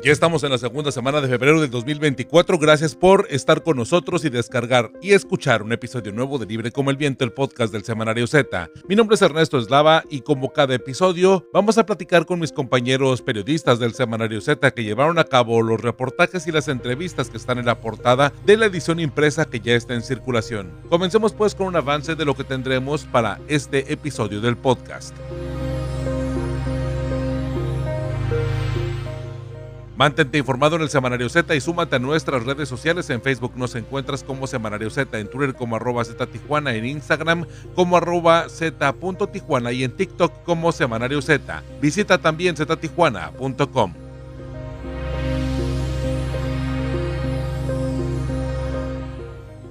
Ya estamos en la segunda semana de febrero del 2024. Gracias por estar con nosotros y descargar y escuchar un episodio nuevo de Libre como el Viento, el podcast del Semanario Z. Mi nombre es Ernesto Eslava y como cada episodio vamos a platicar con mis compañeros periodistas del Semanario Z que llevaron a cabo los reportajes y las entrevistas que están en la portada de la edición impresa que ya está en circulación. Comencemos pues con un avance de lo que tendremos para este episodio del podcast. Mantente informado en el Semanario Z y súmate a nuestras redes sociales. En Facebook nos encuentras como Semanario Z, en Twitter como arroba Z Tijuana, en Instagram como arroba Z y en TikTok como Semanario Z. Visita también ztijuana.com.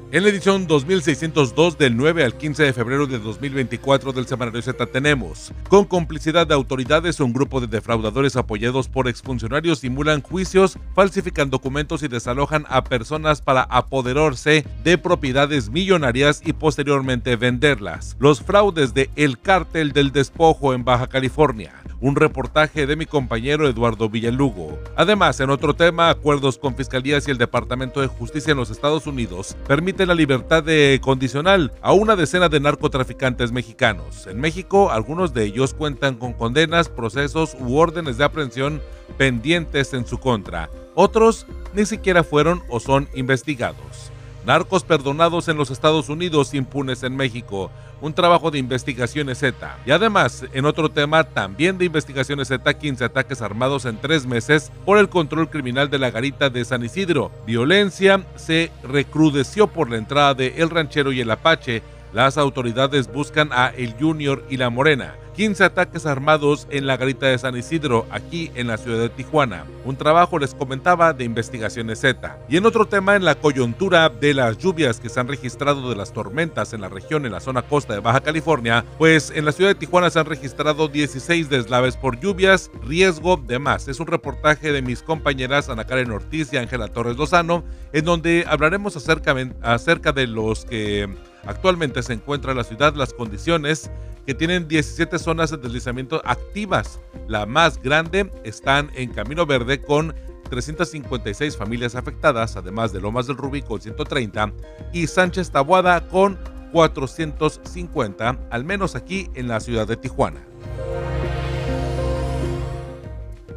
En la edición 2602 del 9 al 15 de febrero de 2024 del Semanario Z tenemos, con complicidad de autoridades, un grupo de defraudadores apoyados por exfuncionarios simulan juicios, falsifican documentos y desalojan a personas para apoderarse de propiedades millonarias y posteriormente venderlas. Los fraudes de El Cártel del Despojo en Baja California un reportaje de mi compañero Eduardo Villalugo. Además, en otro tema, acuerdos con fiscalías y el Departamento de Justicia en los Estados Unidos permiten la libertad de condicional a una decena de narcotraficantes mexicanos. En México, algunos de ellos cuentan con condenas, procesos u órdenes de aprehensión pendientes en su contra. Otros ni siquiera fueron o son investigados. Narcos perdonados en los Estados Unidos, impunes en México. Un trabajo de investigaciones Z. Y además, en otro tema también de investigaciones Z, 15 ataques armados en tres meses por el control criminal de la garita de San Isidro. Violencia se recrudeció por la entrada de El Ranchero y el Apache. Las autoridades buscan a El Junior y la Morena. 15 ataques armados en la garita de San Isidro, aquí en la ciudad de Tijuana. Un trabajo, les comentaba, de investigaciones Z. Y en otro tema, en la coyuntura de las lluvias que se han registrado de las tormentas en la región, en la zona costa de Baja California, pues en la ciudad de Tijuana se han registrado 16 deslaves por lluvias, riesgo de más. Es un reportaje de mis compañeras Ana Karen Ortiz y Ángela Torres Lozano, en donde hablaremos acerca, acerca de los que actualmente se encuentra en la ciudad, las condiciones que tienen 17 zonas de deslizamiento activas. La más grande están en Camino Verde con 356 familias afectadas, además de Lomas del Rubí con 130 y Sánchez Tabuada con 450, al menos aquí en la ciudad de Tijuana.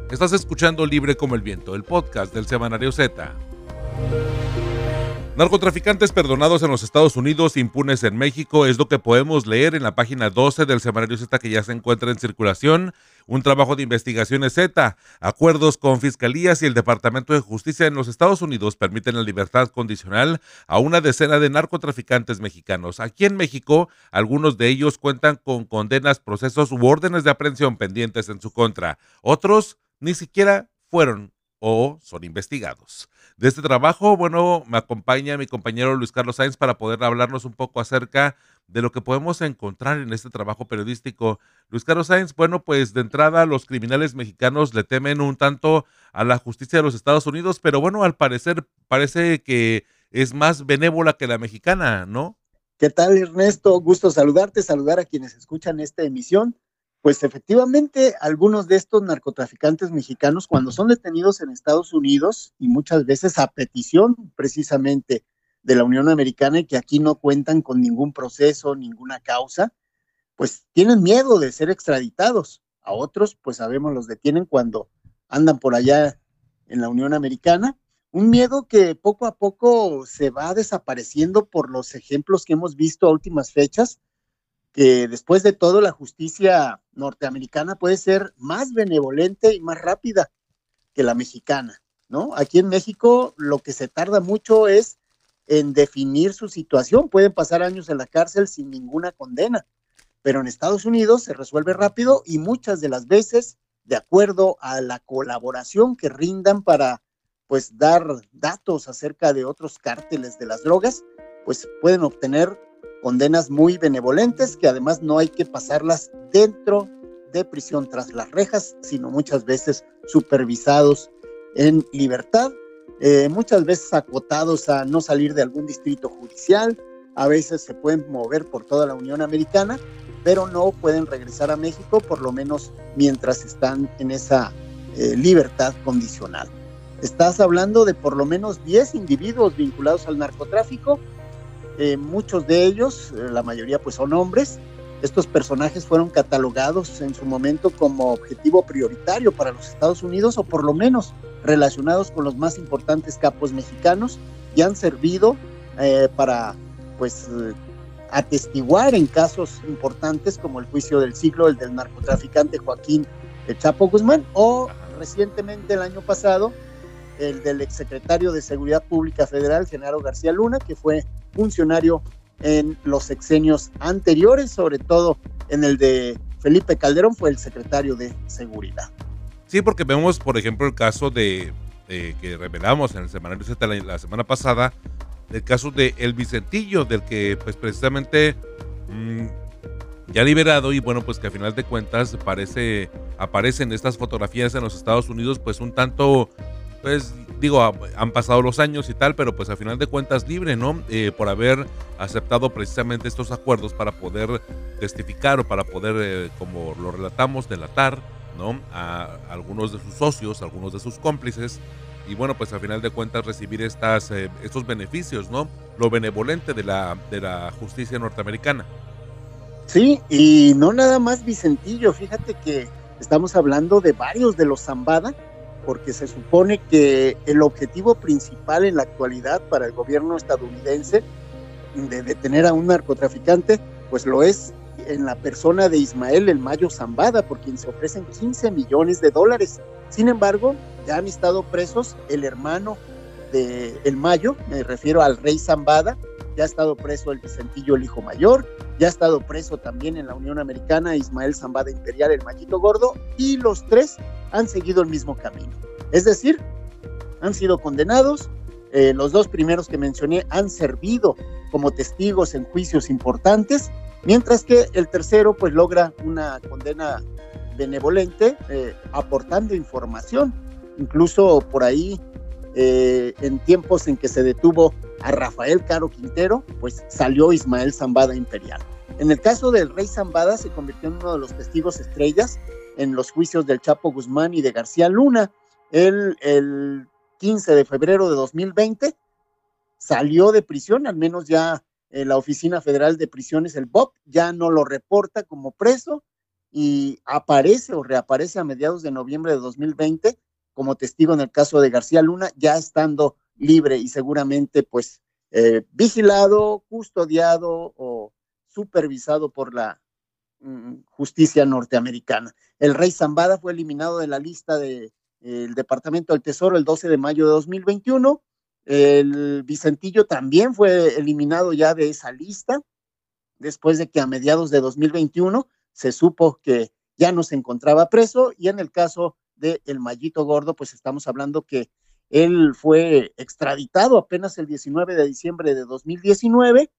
Estás escuchando Libre como el Viento, el podcast del Semanario Z. Narcotraficantes perdonados en los Estados Unidos, impunes en México, es lo que podemos leer en la página 12 del semanario Z que ya se encuentra en circulación. Un trabajo de investigaciones Z. Acuerdos con fiscalías y el Departamento de Justicia en los Estados Unidos permiten la libertad condicional a una decena de narcotraficantes mexicanos. Aquí en México, algunos de ellos cuentan con condenas, procesos u órdenes de aprehensión pendientes en su contra. Otros ni siquiera fueron o son investigados. De este trabajo, bueno, me acompaña mi compañero Luis Carlos Sáenz para poder hablarnos un poco acerca de lo que podemos encontrar en este trabajo periodístico. Luis Carlos Sáenz, bueno, pues de entrada los criminales mexicanos le temen un tanto a la justicia de los Estados Unidos, pero bueno, al parecer parece que es más benévola que la mexicana, ¿no? ¿Qué tal, Ernesto? Gusto saludarte, saludar a quienes escuchan esta emisión. Pues efectivamente, algunos de estos narcotraficantes mexicanos, cuando son detenidos en Estados Unidos, y muchas veces a petición precisamente de la Unión Americana y que aquí no cuentan con ningún proceso, ninguna causa, pues tienen miedo de ser extraditados. A otros, pues sabemos, los detienen cuando andan por allá en la Unión Americana. Un miedo que poco a poco se va desapareciendo por los ejemplos que hemos visto a últimas fechas que después de todo la justicia norteamericana puede ser más benevolente y más rápida que la mexicana, ¿no? Aquí en México lo que se tarda mucho es en definir su situación, pueden pasar años en la cárcel sin ninguna condena, pero en Estados Unidos se resuelve rápido y muchas de las veces de acuerdo a la colaboración que rindan para pues dar datos acerca de otros cárteles de las drogas, pues pueden obtener condenas muy benevolentes que además no hay que pasarlas dentro de prisión tras las rejas, sino muchas veces supervisados en libertad, eh, muchas veces acotados a no salir de algún distrito judicial, a veces se pueden mover por toda la Unión Americana, pero no pueden regresar a México, por lo menos mientras están en esa eh, libertad condicional. Estás hablando de por lo menos 10 individuos vinculados al narcotráfico, eh, muchos de ellos, eh, la mayoría pues son hombres. Estos personajes fueron catalogados en su momento como objetivo prioritario para los Estados Unidos o por lo menos relacionados con los más importantes capos mexicanos y han servido eh, para pues atestiguar en casos importantes como el juicio del siglo, el del narcotraficante Joaquín El Chapo Guzmán o recientemente el año pasado el del exsecretario de Seguridad Pública Federal, Genaro García Luna, que fue funcionario en los sexenios anteriores, sobre todo en el de Felipe Calderón, fue el secretario de Seguridad. Sí, porque vemos, por ejemplo, el caso de, que revelamos en el semanario Z la, semana pasada, el caso de El Vicentillo, del que pues precisamente mm, ya liberado y bueno, pues que a final de cuentas parece, aparecen estas fotografías en los Estados Unidos pues un tanto pues digo, han pasado los años y tal, pero pues a final de cuentas libre, ¿no? Eh, por haber aceptado precisamente estos acuerdos para poder testificar o para poder, eh, como lo relatamos, delatar, ¿no? A algunos de sus socios, algunos de sus cómplices. Y bueno, pues a final de cuentas recibir estas, eh, estos beneficios, ¿no? Lo benevolente de la, de la justicia norteamericana. Sí, y no nada más Vicentillo, fíjate que estamos hablando de varios de los Zambada, porque se supone que el objetivo principal en la actualidad para el gobierno estadounidense de detener a un narcotraficante, pues lo es en la persona de Ismael El Mayo Zambada, por quien se ofrecen 15 millones de dólares. Sin embargo, ya han estado presos el hermano de El Mayo, me refiero al rey Zambada, ya ha estado preso el Vicentillo, el hijo mayor, ya ha estado preso también en la Unión Americana Ismael Zambada Imperial, el Mallito Gordo, y los tres han seguido el mismo camino. Es decir, han sido condenados, eh, los dos primeros que mencioné han servido como testigos en juicios importantes, mientras que el tercero pues logra una condena benevolente eh, aportando información. Incluso por ahí, eh, en tiempos en que se detuvo a Rafael Caro Quintero, pues salió Ismael Zambada Imperial. En el caso del rey Zambada se convirtió en uno de los testigos estrellas en los juicios del Chapo Guzmán y de García Luna. Él, el 15 de febrero de 2020 salió de prisión, al menos ya eh, la Oficina Federal de Prisiones, el BOP, ya no lo reporta como preso y aparece o reaparece a mediados de noviembre de 2020 como testigo en el caso de García Luna, ya estando libre y seguramente pues eh, vigilado, custodiado o supervisado por la justicia norteamericana. El rey Zambada fue eliminado de la lista del Departamento del Tesoro el 12 de mayo de 2021. El Vicentillo también fue eliminado ya de esa lista después de que a mediados de 2021 se supo que ya no se encontraba preso y en el caso de El Mallito Gordo, pues estamos hablando que él fue extraditado apenas el 19 de diciembre de 2019,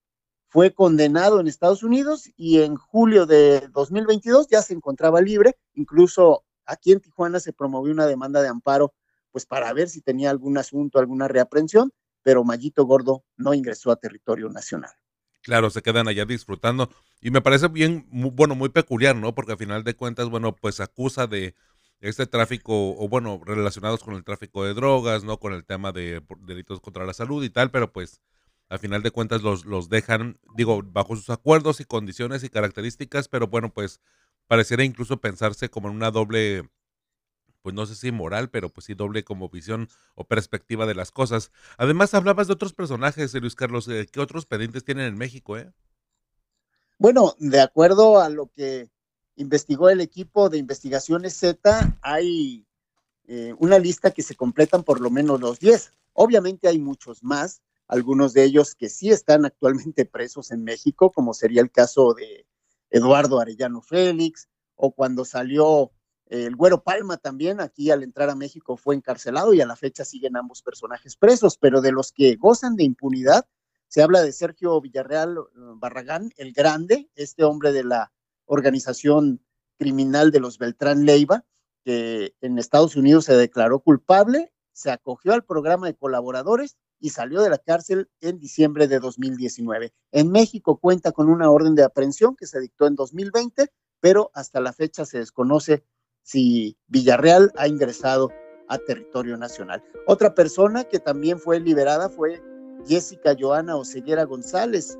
fue condenado en Estados Unidos y en julio de 2022 ya se encontraba libre. Incluso aquí en Tijuana se promovió una demanda de amparo, pues para ver si tenía algún asunto, alguna reaprensión, pero Mallito Gordo no ingresó a territorio nacional. Claro, se quedan allá disfrutando. Y me parece bien, bueno, muy peculiar, ¿no? Porque al final de cuentas, bueno, pues acusa de este tráfico, o bueno, relacionados con el tráfico de drogas, ¿no? Con el tema de delitos contra la salud y tal, pero pues al final de cuentas los, los dejan, digo, bajo sus acuerdos y condiciones y características, pero bueno, pues pareciera incluso pensarse como en una doble, pues no sé si moral, pero pues sí doble como visión o perspectiva de las cosas. Además, hablabas de otros personajes, Luis Carlos, eh, ¿qué otros pendientes tienen en México, eh? Bueno, de acuerdo a lo que investigó el equipo de investigaciones Z, hay eh, una lista que se completan por lo menos los 10. Obviamente hay muchos más, algunos de ellos que sí están actualmente presos en México, como sería el caso de Eduardo Arellano Félix, o cuando salió el Güero Palma también, aquí al entrar a México fue encarcelado y a la fecha siguen ambos personajes presos, pero de los que gozan de impunidad, se habla de Sergio Villarreal eh, Barragán, el grande, este hombre de la organización criminal de los Beltrán Leiva, que en Estados Unidos se declaró culpable, se acogió al programa de colaboradores y salió de la cárcel en diciembre de 2019. En México cuenta con una orden de aprehensión que se dictó en 2020, pero hasta la fecha se desconoce si Villarreal ha ingresado a territorio nacional. Otra persona que también fue liberada fue Jessica Joana Oseguera González,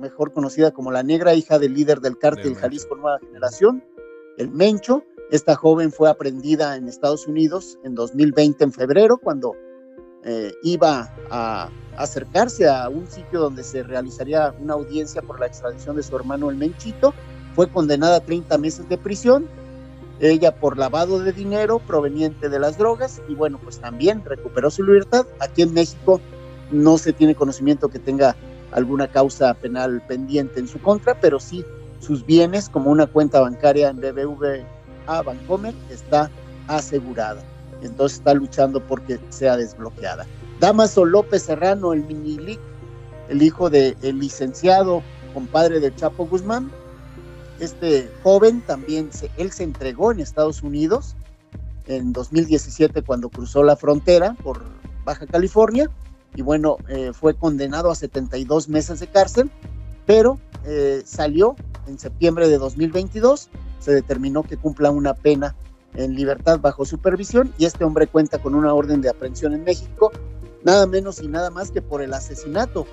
mejor conocida como la negra hija del líder del cártel Jalisco Nueva Generación, el Mencho. Esta joven fue aprendida en Estados Unidos en 2020, en febrero, cuando eh, iba a acercarse a un sitio donde se realizaría una audiencia por la extradición de su hermano el Menchito. Fue condenada a 30 meses de prisión, ella por lavado de dinero proveniente de las drogas y bueno, pues también recuperó su libertad. Aquí en México no se tiene conocimiento que tenga alguna causa penal pendiente en su contra, pero sí sus bienes, como una cuenta bancaria en BBVA Bancomer, está asegurada. Entonces está luchando porque sea desbloqueada. Damaso López Serrano, el Minilic, el hijo del licenciado, compadre de Chapo Guzmán. Este joven también, se, él se entregó en Estados Unidos en 2017 cuando cruzó la frontera por Baja California y bueno, eh, fue condenado a 72 meses de cárcel, pero eh, salió en septiembre de 2022, se determinó que cumpla una pena en libertad bajo supervisión y este hombre cuenta con una orden de aprehensión en México, nada menos y nada más que por el asesinato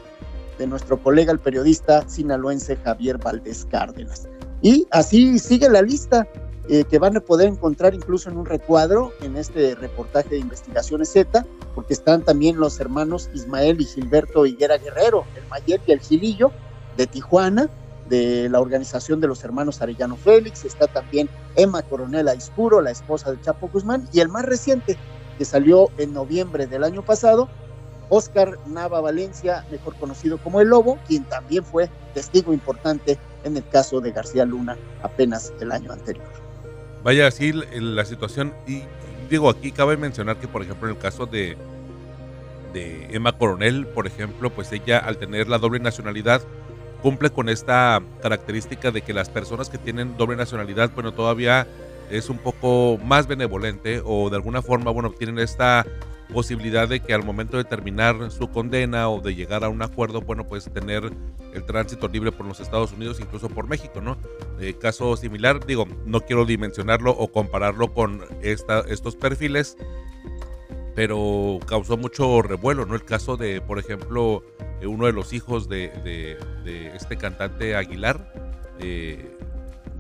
de nuestro colega el periodista sinaloense Javier Valdés Cárdenas. Y así sigue la lista eh, que van a poder encontrar incluso en un recuadro en este reportaje de Investigaciones Z, porque están también los hermanos Ismael y Gilberto Higuera Guerrero, el Mayer y el Gilillo de Tijuana, de la organización de los hermanos Arellano Félix, está también Emma Coronel Aispuro, la esposa de Chapo Guzmán, y el más reciente, que salió en noviembre del año pasado, Oscar Nava Valencia, mejor conocido como El Lobo, quien también fue testigo importante en el caso de García Luna apenas el año anterior. Vaya, así la situación, y digo, aquí cabe mencionar que, por ejemplo, en el caso de, de Emma Coronel, por ejemplo, pues ella al tener la doble nacionalidad, cumple con esta característica de que las personas que tienen doble nacionalidad, bueno, todavía es un poco más benevolente o de alguna forma, bueno, tienen esta posibilidad de que al momento de terminar su condena o de llegar a un acuerdo, bueno, pues tener el tránsito libre por los Estados Unidos, incluso por México, ¿no? Eh, caso similar, digo, no quiero dimensionarlo o compararlo con esta, estos perfiles, pero causó mucho revuelo, ¿no? El caso de, por ejemplo, eh, uno de los hijos de, este cantante Aguilar, eh,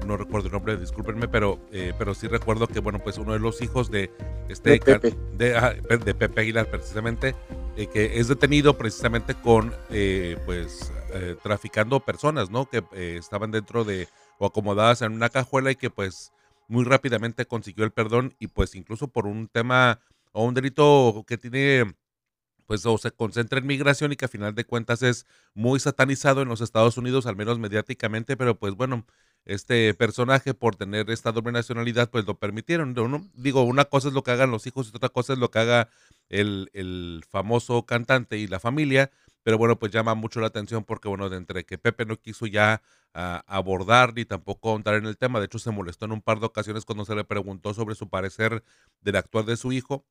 no recuerdo el nombre, discúlpenme, pero, eh, pero sí recuerdo que, bueno, pues uno de los hijos de este de Pepe, de, Pepe Aguilar, precisamente, que es detenido precisamente con, pues, traficando personas, ¿no? Que estaban dentro de, o acomodadas en una cajuela y que, pues, muy rápidamente consiguió el perdón y, pues, incluso por un tema o un delito que tiene pues o se concentra en migración y que a final de cuentas es muy satanizado en los Estados Unidos, al menos mediáticamente, pero pues bueno, este personaje por tener esta doble nacionalidad pues lo permitieron. ¿no? Digo, una cosa es lo que hagan los hijos y otra cosa es lo que haga el, el famoso cantante y la familia, pero bueno, pues llama mucho la atención porque bueno, de entre que Pepe no quiso ya abordar ni tampoco entrar en el tema, de hecho se molestó en un par de ocasiones cuando se le preguntó sobre su parecer del actuar de su hijo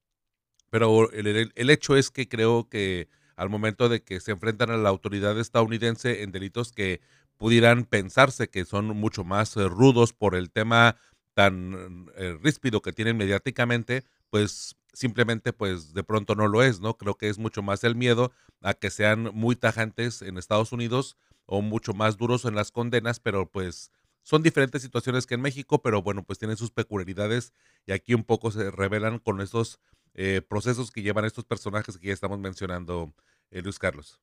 pero el, hecho es que creo que al momento de que se enfrentan a la autoridad estadounidense en delitos que pudieran pensarse que son mucho más eh, rudos por el tema tan eh, ríspido que tienen mediáticamente, pues simplemente pues de pronto no lo es, ¿no? Creo que es mucho más el miedo a que sean muy tajantes en Estados Unidos o mucho más duros en las condenas, pero pues son diferentes situaciones que en México, pero bueno, pues tienen sus peculiaridades y aquí un poco se revelan con estos eh, procesos que llevan estos personajes que ya estamos mencionando, eh, Luis Carlos.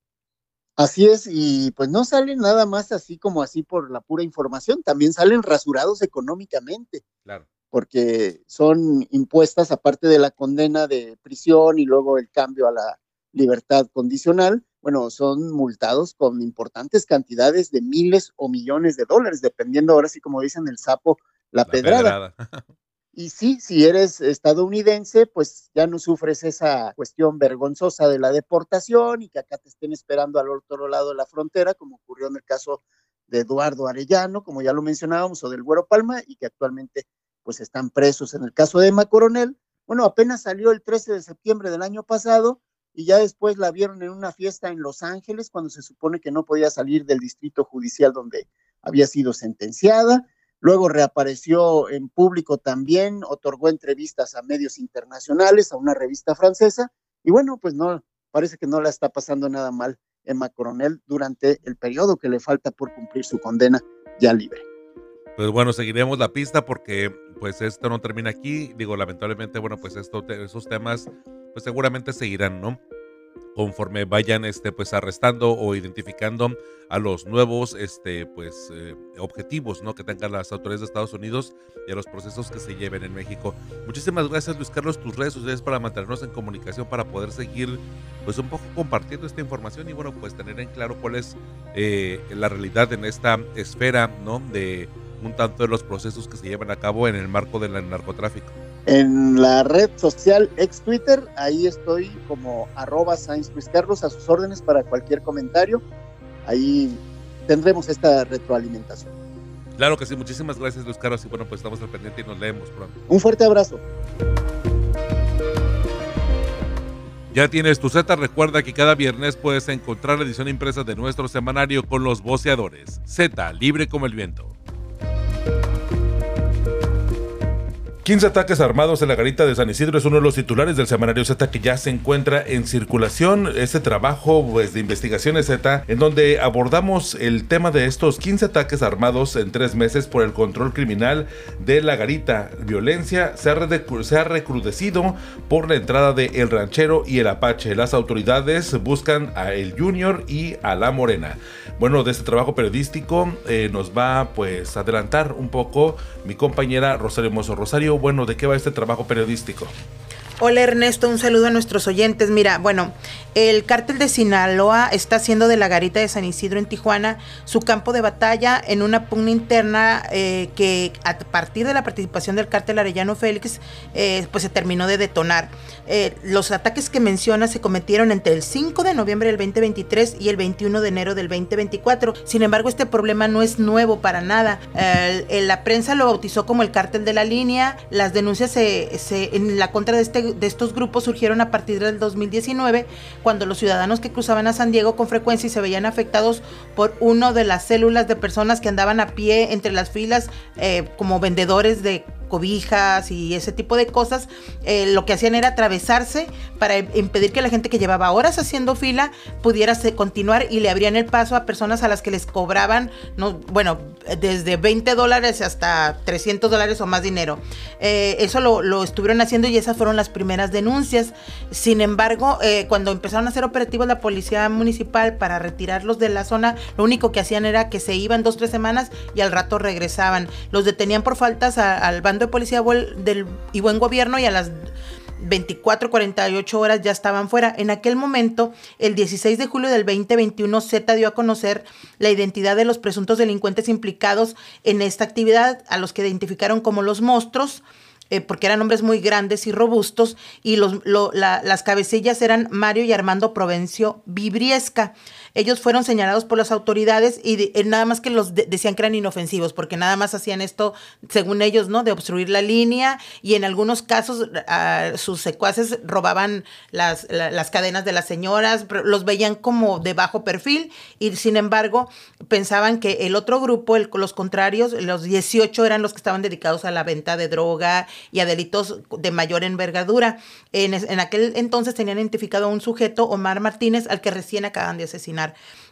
Así es, y pues no salen nada más así como así por la pura información, también salen rasurados económicamente. Claro. Porque son impuestas, aparte de la condena de prisión y luego el cambio a la libertad condicional, bueno, son multados con importantes cantidades de miles o millones de dólares, dependiendo ahora sí, como dicen el sapo, la, pedrada. Y sí, si eres estadounidense, pues ya no sufres esa cuestión vergonzosa de la deportación y que acá te estén esperando al otro lado de la frontera, como ocurrió en el caso de Eduardo Arellano, como ya lo mencionábamos, o del Güero Palma, y que actualmente pues están presos. En el caso de Emma Coronel, bueno, apenas salió el 13 de septiembre del año pasado y ya después la vieron en una fiesta en Los Ángeles cuando se supone que no podía salir del distrito judicial donde había sido sentenciada luego reapareció en público también, otorgó entrevistas a medios internacionales, a una revista francesa, y bueno, pues no, parece que no la está pasando nada mal Emma Coronel durante el periodo que le falta por cumplir su condena ya libre. Pues bueno, seguiremos la pista porque pues esto no termina aquí. Digo, lamentablemente, bueno, pues esto, esos temas pues seguramente seguirán, ¿no? Conforme vayan este pues arrestando o identificando a los nuevos este pues eh, objetivos no que tengan las autoridades de Estados Unidos y a los procesos que se lleven en México. Muchísimas gracias Luis Carlos. Tus redes sociales para mantenernos en comunicación para poder seguir pues un poco compartiendo esta información y bueno pues tener en claro cuál es eh, la realidad en esta esfera no de un tanto de los procesos que se llevan a cabo en el marco del narcotráfico en la red social ex Twitter, ahí estoy como arroba Sainz Luis Carlos a sus órdenes para cualquier comentario. Ahí tendremos esta retroalimentación. Claro que sí, muchísimas gracias Luis Carlos y bueno, pues estamos al pendiente y nos leemos pronto. Un fuerte abrazo. Ya tienes tu Z, recuerda que cada viernes puedes encontrar la edición impresa de nuestro semanario con los voceadores. Z, libre como el viento. 15 ataques armados en la garita de San Isidro es uno de los titulares del semanario Z que ya se encuentra en circulación. Este trabajo pues, de investigaciones Z en donde abordamos el tema de estos 15 ataques armados en tres meses por el control criminal de la garita. Violencia se ha, se ha recrudecido por la entrada de El Ranchero y el Apache. Las autoridades buscan a El Junior y a La Morena. Bueno, de este trabajo periodístico eh, nos va pues a adelantar un poco mi compañera Rosario Mozo. Rosario, bueno, ¿de qué va este trabajo periodístico? Hola Ernesto, un saludo a nuestros oyentes. Mira, bueno, el cártel de Sinaloa está haciendo de la garita de San Isidro en Tijuana su campo de batalla en una pugna interna eh, que a partir de la participación del cártel Arellano Félix, eh, pues se terminó de detonar. Eh, los ataques que menciona se cometieron entre el 5 de noviembre del 2023 y el 21 de enero del 2024. Sin embargo, este problema no es nuevo para nada. la prensa lo bautizó como el cártel de la línea. Las denuncias en la contra de este de estos grupos surgieron a partir del 2019, cuando los ciudadanos que cruzaban a San Diego con frecuencia y se veían afectados por uno de las células de personas que andaban a pie entre las filas eh, como vendedores de cobijas y ese tipo de cosas, eh, lo que hacían era atravesarse para impedir que la gente que llevaba horas haciendo fila pudiera continuar y le abrían el paso a personas a las que les cobraban, no, bueno, desde 20 dólares hasta 300 dólares o más dinero. Eh, eso lo, estuvieron haciendo y esas fueron las primeras denuncias. Sin embargo, eh, cuando empezaron a hacer operativos la policía municipal para retirarlos de la zona, lo único que hacían era que se iban dos, tres semanas y al rato regresaban. Los detenían por faltas al bando de policía del, y buen gobierno y a las 24, 48 horas ya estaban fuera. En aquel momento, el 16 de julio del 2021, Z dio a conocer la identidad de los presuntos delincuentes implicados en esta actividad, a los que identificaron como los monstruos. Eh, porque eran hombres muy grandes y robustos, y los, las cabecillas eran Mario y Armando Provencio Vibriesca. Ellos fueron señalados por las autoridades y eh, nada más que los decían que eran inofensivos, porque nada más hacían esto, según ellos, ¿no? De obstruir la línea y en algunos casos sus secuaces robaban las, las cadenas de las señoras, los veían como de bajo perfil y sin embargo pensaban que el otro grupo, el, los contrarios, los 18 eran los que estaban dedicados a la venta de droga y a delitos de mayor envergadura. En, en aquel entonces tenían identificado a un sujeto, Omar Martínez, al que recién acaban de asesinar.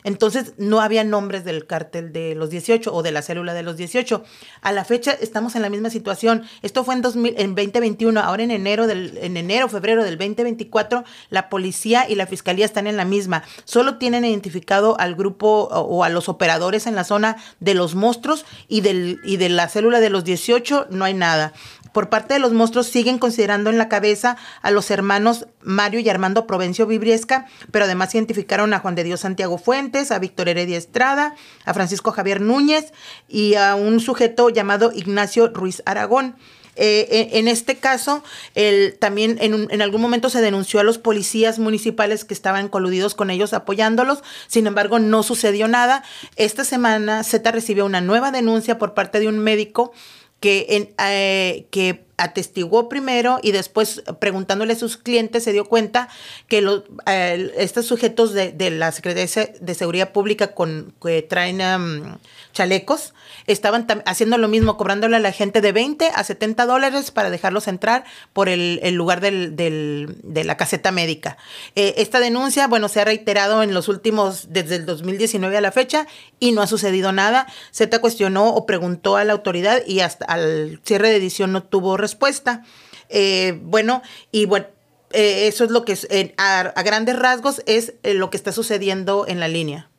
Entonces no había nombres del cártel de los 18 o de la célula de los 18. A la fecha estamos en la misma situación. Esto fue en, 2000, en 2021. Ahora en enero, del, en enero, febrero del 2024, la policía y la fiscalía están en la misma. Solo tienen identificado al grupo o, a los operadores en la zona de los monstruos y, del, y de la célula de los 18 no hay nada. Por parte de los monstruos siguen considerando en la cabeza a los hermanos Mario y Armando Provencio Vibriesca, pero además identificaron a Juan de Dios Santiago Fuentes, a Víctor Heredia Estrada, a Francisco Javier Núñez y a un sujeto llamado Ignacio Ruiz Aragón. Eh, en este caso, también en, en, algún momento se denunció a los policías municipales que estaban coludidos con ellos apoyándolos, sin embargo no sucedió nada. Esta semana Z recibió una nueva denuncia por parte de un médico que, en, eh, que atestiguó primero y después preguntándole a sus clientes se dio cuenta que los, estos sujetos de, la Secretaría de Seguridad Pública con, que traen chalecos estaban haciendo lo mismo, cobrándole a la gente de 20 a 70 dólares para dejarlos entrar por el, lugar de la caseta médica. Eh, esta denuncia, bueno, se ha reiterado en los últimos, desde el 2019 a la fecha y no ha sucedido nada. Z cuestionó o preguntó a la autoridad y hasta al cierre de edición no tuvo respuesta. Eh, bueno, y bueno, eh, eso es lo que es, a, grandes rasgos es lo que está sucediendo en la línea.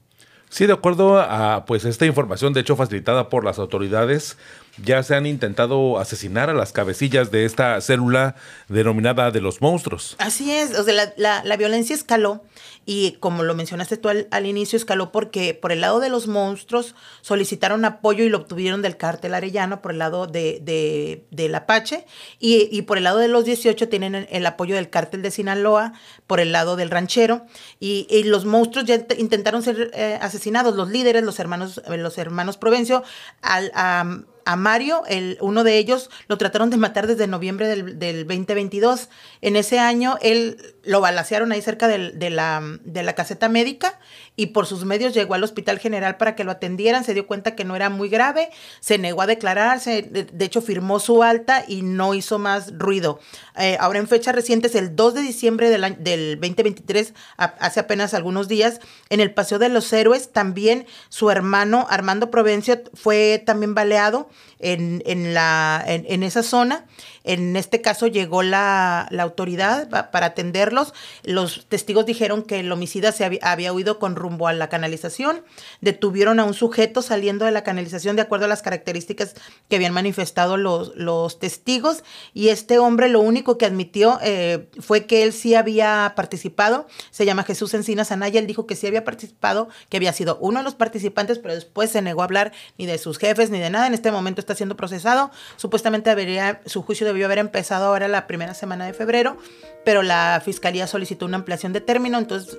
Sí, de acuerdo a pues esta información, de hecho facilitada por las autoridades, ya se han intentado asesinar a las cabecillas de esta célula denominada de los monstruos. Así es, o sea, la, violencia escaló y como lo mencionaste tú al, inicio, escaló porque por el lado de los monstruos solicitaron apoyo y lo obtuvieron del cártel arellano, por el lado de, de, del Apache, y, por el lado de los 18 tienen el apoyo del cártel de Sinaloa, por el lado del ranchero, y, los monstruos ya intentaron ser eh, asesinados, los líderes, los hermanos, los hermanos Provencio, al... a a Mario, el, uno de ellos, lo trataron de matar desde noviembre del, del 2022. En ese año, él lo balacearon ahí cerca de, la, de la caseta médica y por sus medios llegó al hospital general para que lo atendieran. Se dio cuenta que no era muy grave, se negó a declararse, de, hecho firmó su alta y no hizo más ruido. Eh, ahora en fechas recientes, el 2 de diciembre del, del 2023, hace apenas algunos días, en el Paseo de los Héroes, también su hermano Armando Provencio fue también baleado en, en, la, en, esa zona. En este caso llegó la, autoridad para atenderlos. Los testigos dijeron que el homicida se había, huido con rumbo a la canalización. Detuvieron a un sujeto saliendo de la canalización de acuerdo a las características que habían manifestado los, los testigos. Y este hombre lo único que admitió eh, fue que él sí había participado. Se llama Jesús Encinas Anaya. Él dijo que sí había participado, que había sido uno de los participantes, pero después se negó a hablar ni de sus jefes ni de nada. En este momento está siendo procesado. Supuestamente debería, su juicio debió haber empezado ahora la primera semana de febrero, pero la fiscalía solicitó una ampliación de término, entonces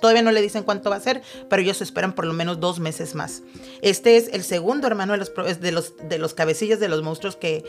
todavía no le dicen cuánto va a ser, pero ellos esperan por lo menos dos meses más. Este es el segundo hermano de los, de los, de los cabecillas de los monstruos que,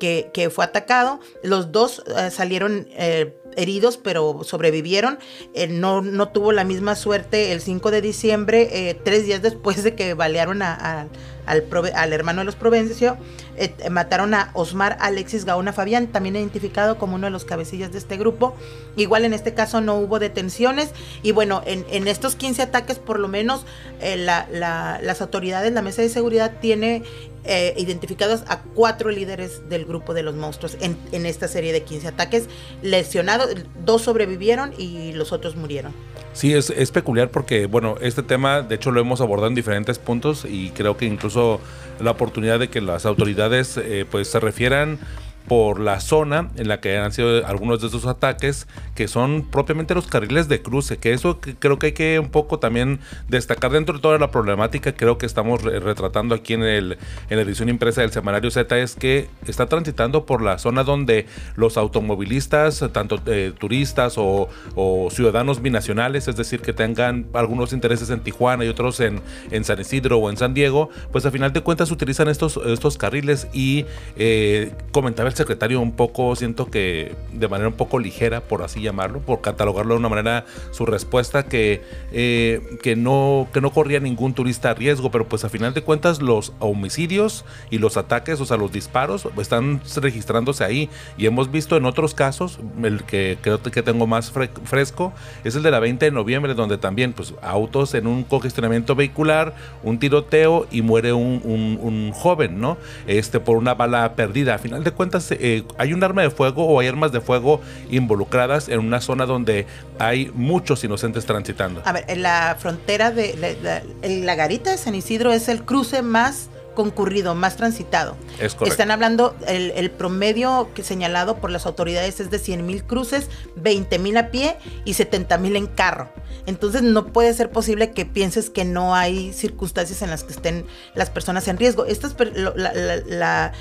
que, fue atacado. Los dos eh, salieron... Eh, heridos, pero sobrevivieron. Eh, no, no tuvo la misma suerte el 5 de diciembre, tres días después de que balearon a, al, hermano de los Provencio, eh, mataron a Osmar Alexis Gaona Fabián, también identificado como uno de los cabecillas de este grupo. Igual en este caso no hubo detenciones y bueno, en, estos 15 ataques por lo menos eh, las autoridades, la mesa de seguridad tiene eh, identificados a cuatro líderes del grupo de los monstruos en, en, esta serie de 15 ataques. Lesionados, dos sobrevivieron y los otros murieron. Sí, es, es peculiar porque, bueno, este tema de hecho lo hemos abordado en diferentes puntos y creo que incluso la oportunidad de que las autoridades eh, pues se refieran por la zona en la que han sido algunos de esos ataques, que son propiamente los carriles de cruce, que eso creo que hay que un poco también destacar dentro de toda la problemática, creo que estamos retratando aquí en, el, en la edición impresa del semanario Z, es que está transitando por la zona donde los automovilistas, tanto eh, turistas o, ciudadanos binacionales, es decir, que tengan algunos intereses en Tijuana y otros en, en San Isidro o en San Diego, pues a final de cuentas utilizan estos, estos carriles y eh, comentaba el secretario un poco, siento que de manera un poco ligera, por así llamarlo, por catalogarlo de una manera, su respuesta que, eh, que, no, que no corría ningún turista a riesgo, pero pues a final de cuentas los homicidios y los ataques, o sea, los disparos, están registrándose ahí. Y hemos visto en otros casos, el que creo que tengo más fresco, es el de la 20 de noviembre, donde también pues autos en un congestionamiento vehicular, un tiroteo y muere un, un, un joven, ¿no? Este por una bala perdida. A final de cuentas eh, hay un arma de fuego o hay armas de fuego involucradas en una zona donde hay muchos inocentes transitando. A ver, en la frontera de la garita de San Isidro es el cruce más concurrido, más transitado. Están hablando, el, promedio que señalado por las autoridades es de 100 mil cruces, 20 mil a pie y 70 mil en carro. Entonces no puede ser posible que pienses que no hay circunstancias en las que estén las personas en riesgo. Estas, la,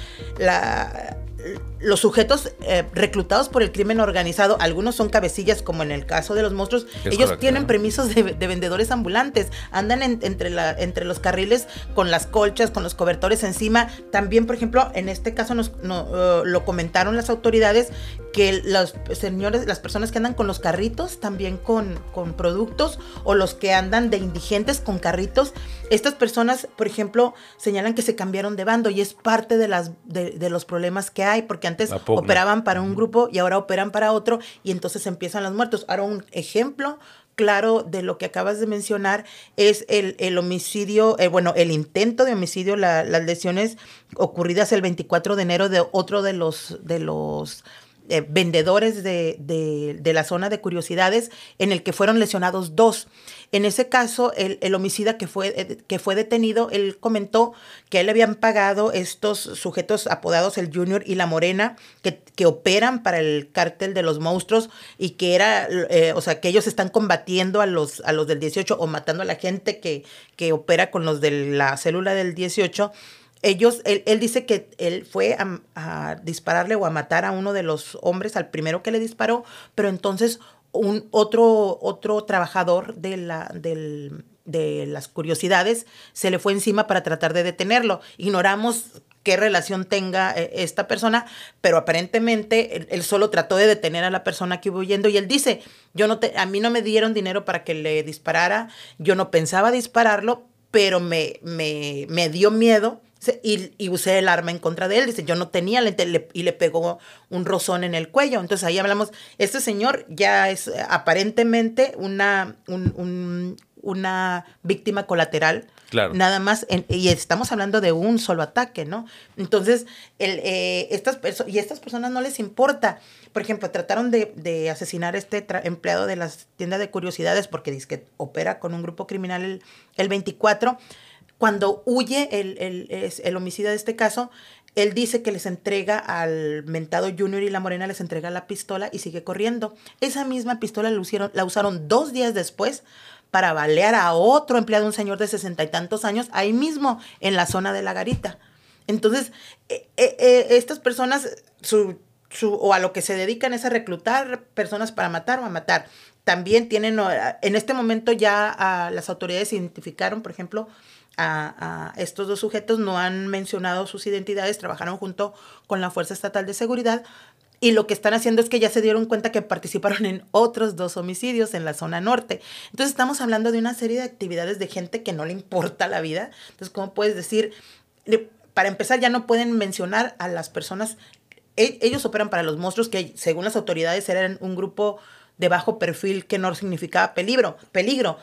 los sujetos eh, reclutados por el crimen organizado, algunos son cabecillas, como en el caso de los monstruos, ellos tienen permisos de, vendedores ambulantes, andan entre, la, entre los carriles con las colchas, con los cobertores encima. También, por ejemplo, en este caso nos, uh, lo comentaron las autoridades que los señores, las personas que andan con los carritos, también con, con productos, o los que andan de indigentes con carritos, estas personas, por ejemplo, señalan que se cambiaron de bando y es parte de, las, de, los problemas que hay, porque antes operaban para un grupo y ahora operan para otro y entonces empiezan los muertos. Ahora un ejemplo claro de lo que acabas de mencionar es el, homicidio, eh, bueno, el intento de homicidio, las lesiones ocurridas el 24 de enero de otro de los, de los eh, vendedores de, de, la zona de curiosidades en el que fueron lesionados dos. En ese caso, el, homicida que fue, eh, que fue detenido, él comentó que él le habían pagado estos sujetos apodados el Junior y la Morena, que, que operan para el cártel de los monstruos y que era, eh, o sea, que ellos están combatiendo a los, a los del 18 o matando a la gente que, que opera con los de la célula del 18 ellos, él, dice que él fue a, dispararle o a matar a uno de los hombres, al primero que le disparó, pero entonces un otro, otro trabajador de, la, de las curiosidades se le fue encima para tratar de detenerlo. Ignoramos qué relación tenga eh, esta persona, pero aparentemente él, solo trató de detener a la persona que iba huyendo y él dice, yo no te, a mí no me dieron dinero para que le disparara, yo no pensaba dispararlo, pero me, me, me dio miedo y, usé el arma en contra de él. Dice, yo no tenía lente y le pegó un rozón en el cuello. Entonces ahí hablamos, este señor ya es eh, aparentemente una, una víctima colateral. Claro. Nada más, y estamos hablando de un solo ataque, ¿no? Entonces, el, eh, estas y estas personas no les importa. Por ejemplo, trataron de, asesinar a este empleado de las tiendas de curiosidades porque dice que opera con un grupo criminal el, el 24 cuando huye el, el, el, homicida de este caso, él dice que les entrega al mentado Junior y la Morena les entrega la pistola y sigue corriendo. Esa misma pistola la, usaron dos días después para balear a otro empleado, un señor de sesenta y tantos años, ahí mismo en la zona de la garita. Entonces, eh, eh, eh, estas personas, su, su, o a lo que se dedican es a reclutar personas para matar o a matar. También tienen, en este momento ya las autoridades identificaron, por ejemplo, a, estos dos sujetos, no han mencionado sus identidades, trabajaron junto con la Fuerza Estatal de Seguridad y lo que están haciendo es que ya se dieron cuenta que participaron en otros dos homicidios en la zona norte. Entonces estamos hablando de una serie de actividades de gente que no le importa la vida. Entonces, ¿cómo puedes decir? Para empezar, ya no pueden mencionar a las personas. E, ellos operan para los monstruos que, según las autoridades, eran un grupo de bajo perfil que no significaba peligro. peligro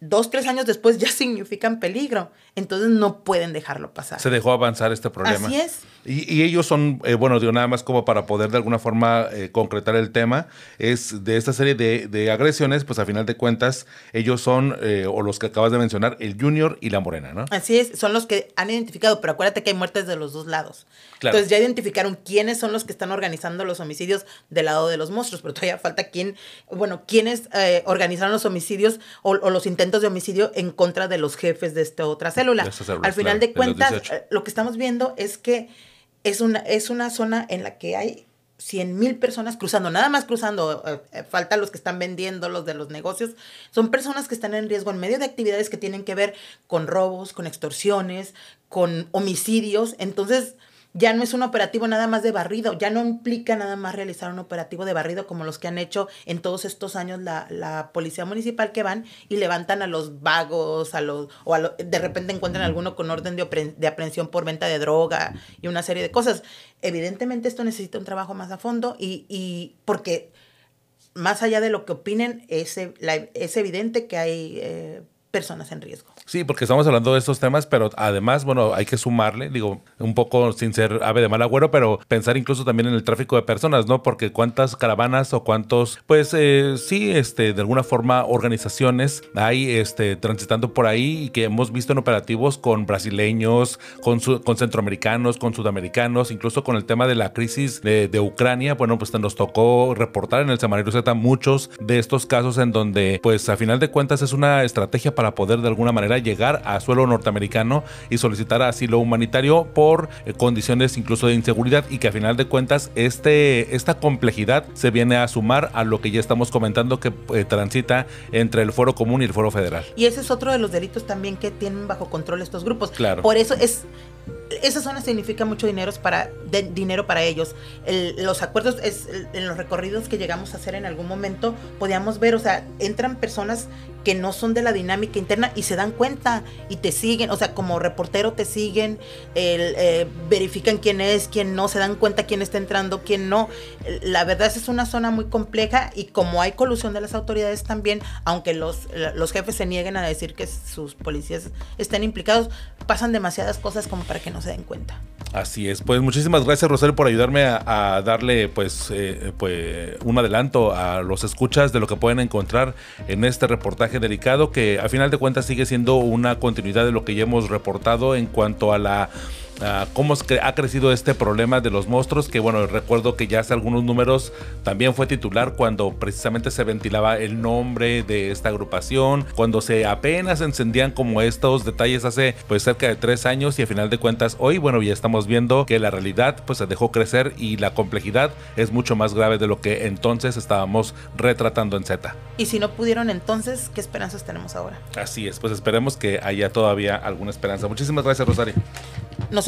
dos, tres años después ya significan peligro. Entonces no pueden dejarlo pasar. Se dejó avanzar este problema. Así es. Y, ellos son, eh, bueno, digo nada más como para poder de alguna forma eh, concretar el tema, es de esta serie de, agresiones, pues a final de cuentas, ellos son, eh, o los que acabas de mencionar, el Junior y la Morena, ¿no? Así es, son los que han identificado, pero acuérdate que hay muertes de los dos lados. Entonces ya identificaron quiénes son los que están organizando los homicidios del lado de los monstruos, pero todavía falta quién, bueno, quiénes organizaron los homicidios o, los intentos de homicidio en contra de los jefes de esta otra célula. Al final de cuentas, lo que estamos viendo es que es una, es una zona en la que hay 100 mil personas cruzando, nada más cruzando, eh, eh, falta los que están vendiendo, los de los negocios, son personas que están en riesgo en medio de actividades que tienen que ver con robos, con extorsiones, con homicidios, entonces ya no es un operativo nada más de barrido, ya no implica nada más realizar un operativo de barrido como los que han hecho en todos estos años la, la policía municipal que van y levantan a los vagos, a los, o a de repente encuentran alguno con orden de, de aprehensión por venta de droga y una serie de cosas. Evidentemente esto necesita un trabajo más a fondo y, y porque más allá de lo que opinen, es, es evidente que hay eh, personas en riesgo. Sí, porque estamos hablando de estos temas, pero además, bueno, hay que sumarle, digo, un poco sin ser ave de mal agüero, pero pensar incluso también en el tráfico de personas, ¿no? Porque cuántas caravanas o cuántos, pues eh, sí, este, de alguna forma, organizaciones hay este, transitando por ahí y que hemos visto en operativos con brasileños, con, con centroamericanos, con sudamericanos, incluso con el tema de la crisis de, de Ucrania, bueno, pues nos tocó reportar en el Semanario Z muchos de estos casos en donde, pues a final de cuentas, es una estrategia para poder de alguna manera llegar a suelo norteamericano y solicitar asilo humanitario por eh, condiciones incluso de inseguridad y que a final de cuentas este, esta complejidad se viene a sumar a lo que ya estamos comentando que eh, transita entre el foro común y el foro federal. Y ese es otro de los delitos también que tienen bajo control estos grupos. Claro. Por eso es esa zona significa mucho dinero para, dinero para ellos. los acuerdos, es, en los recorridos que llegamos a hacer en algún momento, podíamos ver, o sea, entran personas que no son de la dinámica interna y se dan cuenta y te siguen, o sea, como reportero te siguen, eh, verifican quién es, quién no, se dan cuenta quién está entrando, quién no. La verdad es una zona muy compleja y como hay colusión de las autoridades también, aunque los, los jefes se nieguen a decir que sus policías estén implicados, pasan demasiadas cosas como para que no se den cuenta. Así es, pues muchísimas gracias Rosario por ayudarme a, darle pues, eh, pues un adelanto a los escuchas de lo que pueden encontrar en este reportaje delicado que a final de cuentas sigue siendo una continuidad de lo que ya hemos reportado en cuanto a la cómo es que ha crecido este problema de los monstruos, que bueno, recuerdo que ya hace algunos números también fue titular cuando precisamente se ventilaba el nombre de esta agrupación, cuando se apenas encendían como estos detalles hace pues cerca de tres años y a final de cuentas hoy, bueno, ya estamos viendo que la realidad pues se dejó crecer y la complejidad es mucho más grave de lo que entonces estábamos retratando en Z. Y si no pudieron entonces, ¿qué esperanzas tenemos ahora? Así es, pues esperemos que haya todavía alguna esperanza. Muchísimas gracias, Rosario. Nos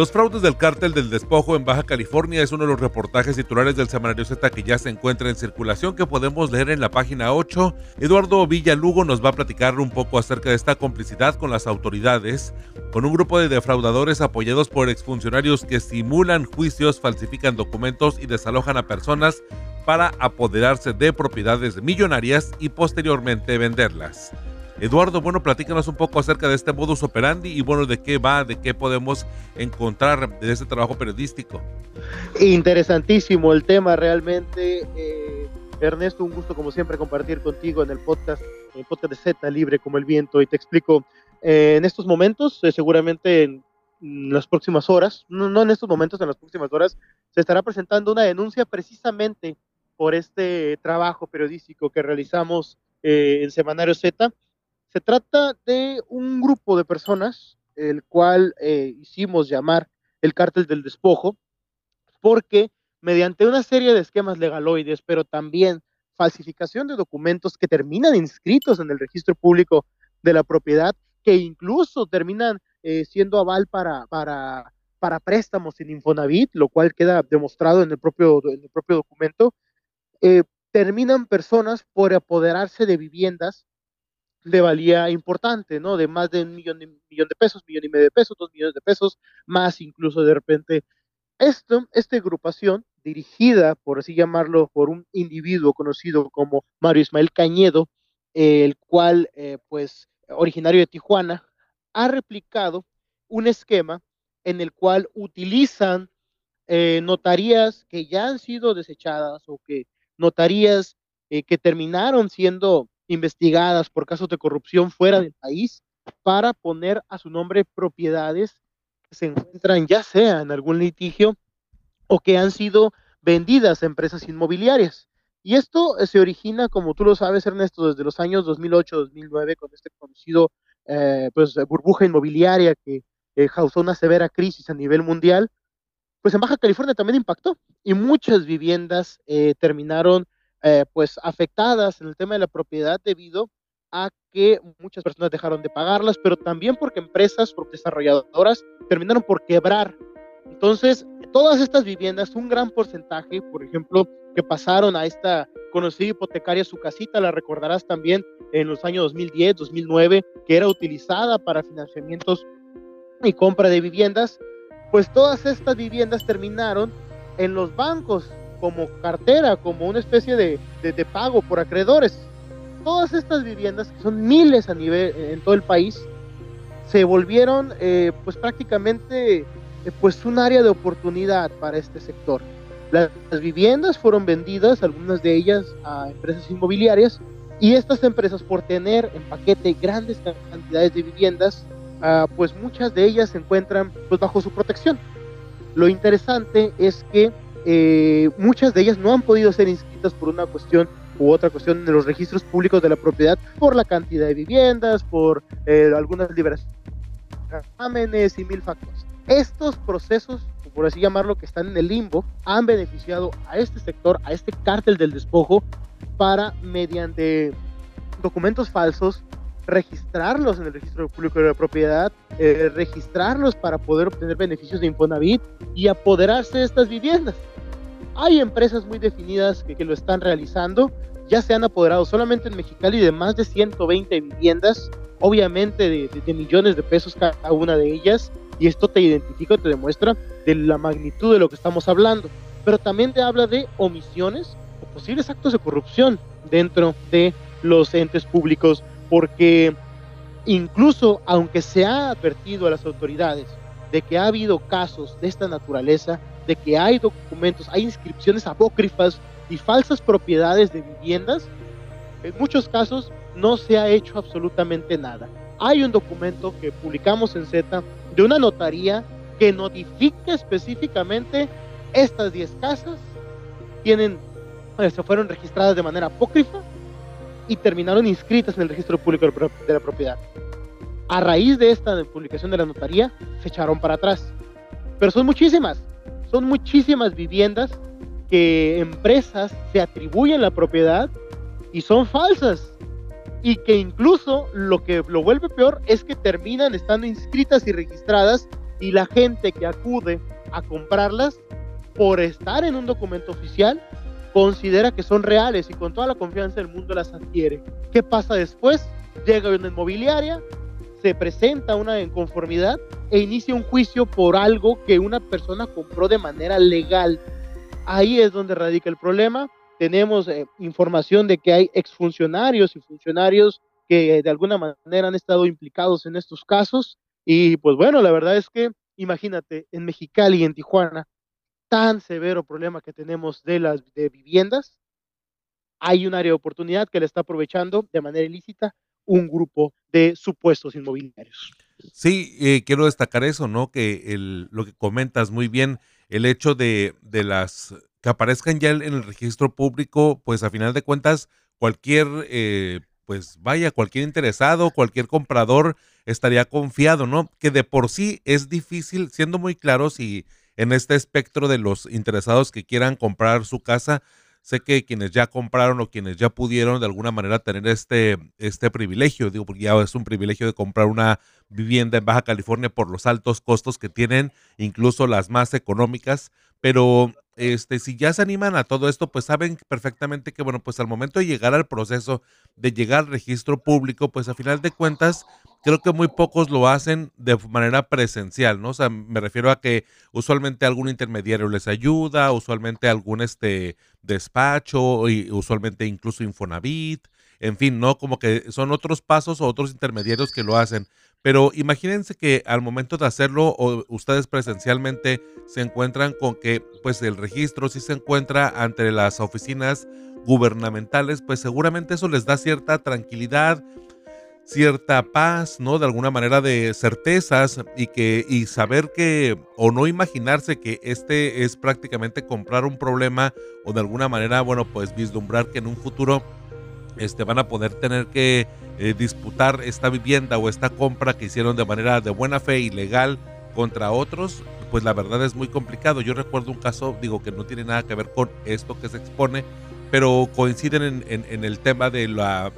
Los fraudes del cártel del despojo en Baja California es uno de los reportajes titulares del semanario Z que ya se encuentra en circulación que podemos leer en la página 8. Eduardo Villalugo nos va a platicar un poco acerca de esta complicidad con las autoridades, con un grupo de defraudadores apoyados por exfuncionarios que simulan juicios, falsifican documentos y desalojan a personas para apoderarse de propiedades millonarias y posteriormente venderlas. Eduardo, bueno, platícanos un poco acerca de este modus operandi y bueno, de qué va, de qué podemos encontrar de este trabajo periodístico. Interesantísimo el tema realmente. Eh, Ernesto, un gusto como siempre compartir contigo en el podcast, en el podcast de Z Libre como el viento y te explico, eh, en estos momentos, eh, seguramente en las próximas horas, no, no en estos momentos, en las próximas horas, se estará presentando una denuncia precisamente por este trabajo periodístico que realizamos en Semanario Z se trata de un grupo de personas, el cual eh, hicimos llamar el cártel del despojo, porque mediante una serie de esquemas legaloides, pero también falsificación de documentos que terminan inscritos en el registro público de la propiedad, que incluso terminan eh, siendo aval para, para, para préstamos en Infonavit, lo cual queda demostrado en el propio, en el propio documento, eh, terminan personas por apoderarse de viviendas de valía importante, ¿no? De más de un millón, de, millón de pesos, millón y medio de pesos, dos millones de pesos, más incluso de repente. Esto, esta agrupación, dirigida, por así llamarlo, por un individuo conocido como Mario Ismael Cañedo, el cual, eh, pues, originario de Tijuana, ha replicado un esquema en el cual utilizan eh, notarías que ya han sido desechadas o que notarías eh, que terminaron siendo investigadas por casos de corrupción fuera del país para poner a su nombre propiedades que se encuentran ya sea en algún litigio o que han sido vendidas a empresas inmobiliarias. Y esto eh, se origina, como tú lo sabes, Ernesto, desde los años 2008-2009, con este conocido eh, pues, burbuja inmobiliaria que eh, causó una severa crisis a nivel mundial, pues en Baja California también impactó y muchas viviendas terminaron eh, pues afectadas en el tema de la propiedad debido a que muchas personas dejaron de pagarlas, pero también porque empresas desarrolladoras terminaron por quebrar. Entonces, todas estas viviendas, un gran porcentaje, por ejemplo, que pasaron a esta conocida hipotecaria su casita, la recordarás también en los años 2010, 2009, que era utilizada para financiamientos y compra de viviendas, pues todas estas viviendas terminaron en los bancos como cartera, como una especie de, de, pago por acreedores. Todas estas viviendas, que son miles a nivel en todo el país, se volvieron eh, pues prácticamente eh, pues un área de oportunidad para este sector. Las, viviendas fueron vendidas, algunas de ellas a empresas inmobiliarias, y estas empresas por tener en paquete grandes cantidades de viviendas, ah, pues muchas de ellas se encuentran pues bajo su protección. Lo interesante es que eh, muchas de ellas no han podido ser inscritas por una cuestión u otra cuestión en los registros públicos de la propiedad por la cantidad de viviendas, por eh, algunas liberaciones y mil factores. Estos procesos, por así llamarlo, que están en el limbo, han beneficiado a este sector, a este cártel del despojo, para, mediante documentos falsos, registrarlos en el registro público de la propiedad, eh, registrarlos para poder obtener beneficios de Infonavit y apoderarse de estas viviendas. Hay empresas muy definidas que, que lo están realizando, ya se han apoderado solamente en Mexicali de más de 120 viviendas, obviamente de, millones de pesos cada una de ellas, y esto te identifica, te demuestra de la magnitud de lo que estamos hablando, pero también te habla de omisiones o posibles actos de corrupción dentro de los entes públicos, porque incluso aunque se ha advertido a las autoridades de que ha habido casos de esta naturaleza, de que hay documentos, hay inscripciones apócrifas y falsas propiedades de viviendas, en muchos casos no se ha hecho absolutamente nada. Hay un documento que publicamos en Z de una notaría que notifica específicamente estas 10 casas tienen eh, se fueron registradas de manera apócrifa y terminaron inscritas en el registro público de la propiedad. A raíz de esta publicación de la notaría, se echaron para atrás. Pero son muchísimas, son muchísimas viviendas que empresas se atribuyen la propiedad y son falsas. Y que incluso lo que lo vuelve peor es que terminan estando inscritas y registradas y la gente que acude a comprarlas por estar en un documento oficial considera que son reales y con toda la confianza del mundo las adquiere. ¿Qué pasa después? Llega una inmobiliaria, se presenta una inconformidad e inicia un juicio por algo que una persona compró de manera legal Ahí es donde radica el problema. Tenemos eh, información de que hay exfuncionarios y funcionarios que de alguna manera han estado implicados en estos casos. Y pues bueno, la verdad es que imagínate, en Mexicali y en Tijuana, tan severo problema que tenemos de las de viviendas, hay un área de oportunidad que le está aprovechando de manera ilícita un grupo de supuestos inmobiliarios. Sí, eh, quiero destacar eso, ¿no? Que el, lo que comentas muy bien, el hecho de, de las que aparezcan ya en el registro público, pues a final de cuentas, cualquier, eh, pues vaya, cualquier interesado, cualquier comprador estaría confiado, ¿no? Que de por sí es difícil, siendo muy claros y en este espectro de los interesados que quieran comprar su casa, sé que quienes ya compraron o quienes ya pudieron de alguna manera tener este, este privilegio, digo, porque ya es un privilegio de comprar una vivienda en Baja California por los altos costos que tienen, incluso las más económicas, pero este, si ya se animan a todo esto, pues saben perfectamente que, bueno, pues al momento de llegar al proceso, de llegar al registro público, pues a final de cuentas, creo que muy pocos lo hacen de manera presencial, ¿no? O sea, me refiero a que usualmente algún intermediario les ayuda, usualmente algún este despacho, y usualmente incluso Infonavit, en fin, ¿no? Como que son otros pasos o otros intermediarios que lo hacen. Pero imagínense que al momento de hacerlo, o ustedes presencialmente se encuentran con que pues el registro sí se encuentra ante las oficinas gubernamentales, pues seguramente eso les da cierta tranquilidad, cierta paz, ¿no? De alguna manera de certezas y que y saber que o no imaginarse que este es prácticamente comprar un problema o de alguna manera, bueno, pues vislumbrar que en un futuro este van a poder tener que eh, disputar esta vivienda o esta compra que hicieron de manera de buena fe y legal contra otros, pues la verdad es muy complicado. Yo recuerdo un caso, digo que no tiene nada que ver con esto que se expone, pero coinciden en, el tema de la,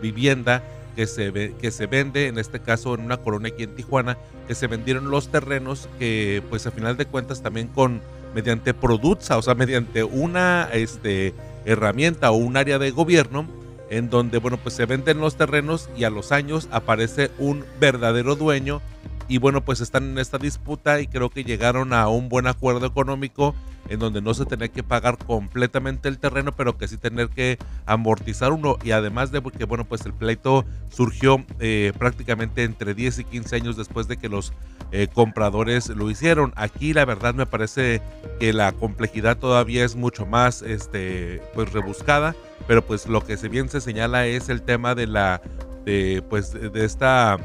vivienda que se, que se vende, en este caso en una colonia aquí en Tijuana, que se vendieron los terrenos que pues a final de cuentas también con mediante Produza, o sea, mediante una este, herramienta o un área de gobierno, en donde, bueno, pues se venden los terrenos y a los años aparece un verdadero dueño y bueno, pues están en esta disputa y creo que llegaron a un buen acuerdo económico en donde no se tenía que pagar completamente el terreno, pero que sí tener que amortizar uno. Y además de que, bueno, pues el pleito surgió eh, prácticamente entre 10 y 15 años después de que los eh, compradores lo hicieron. Aquí la verdad me parece que la complejidad todavía es mucho más este, pues rebuscada, pero pues lo que se bien se señala es el tema de la, de, pues de esta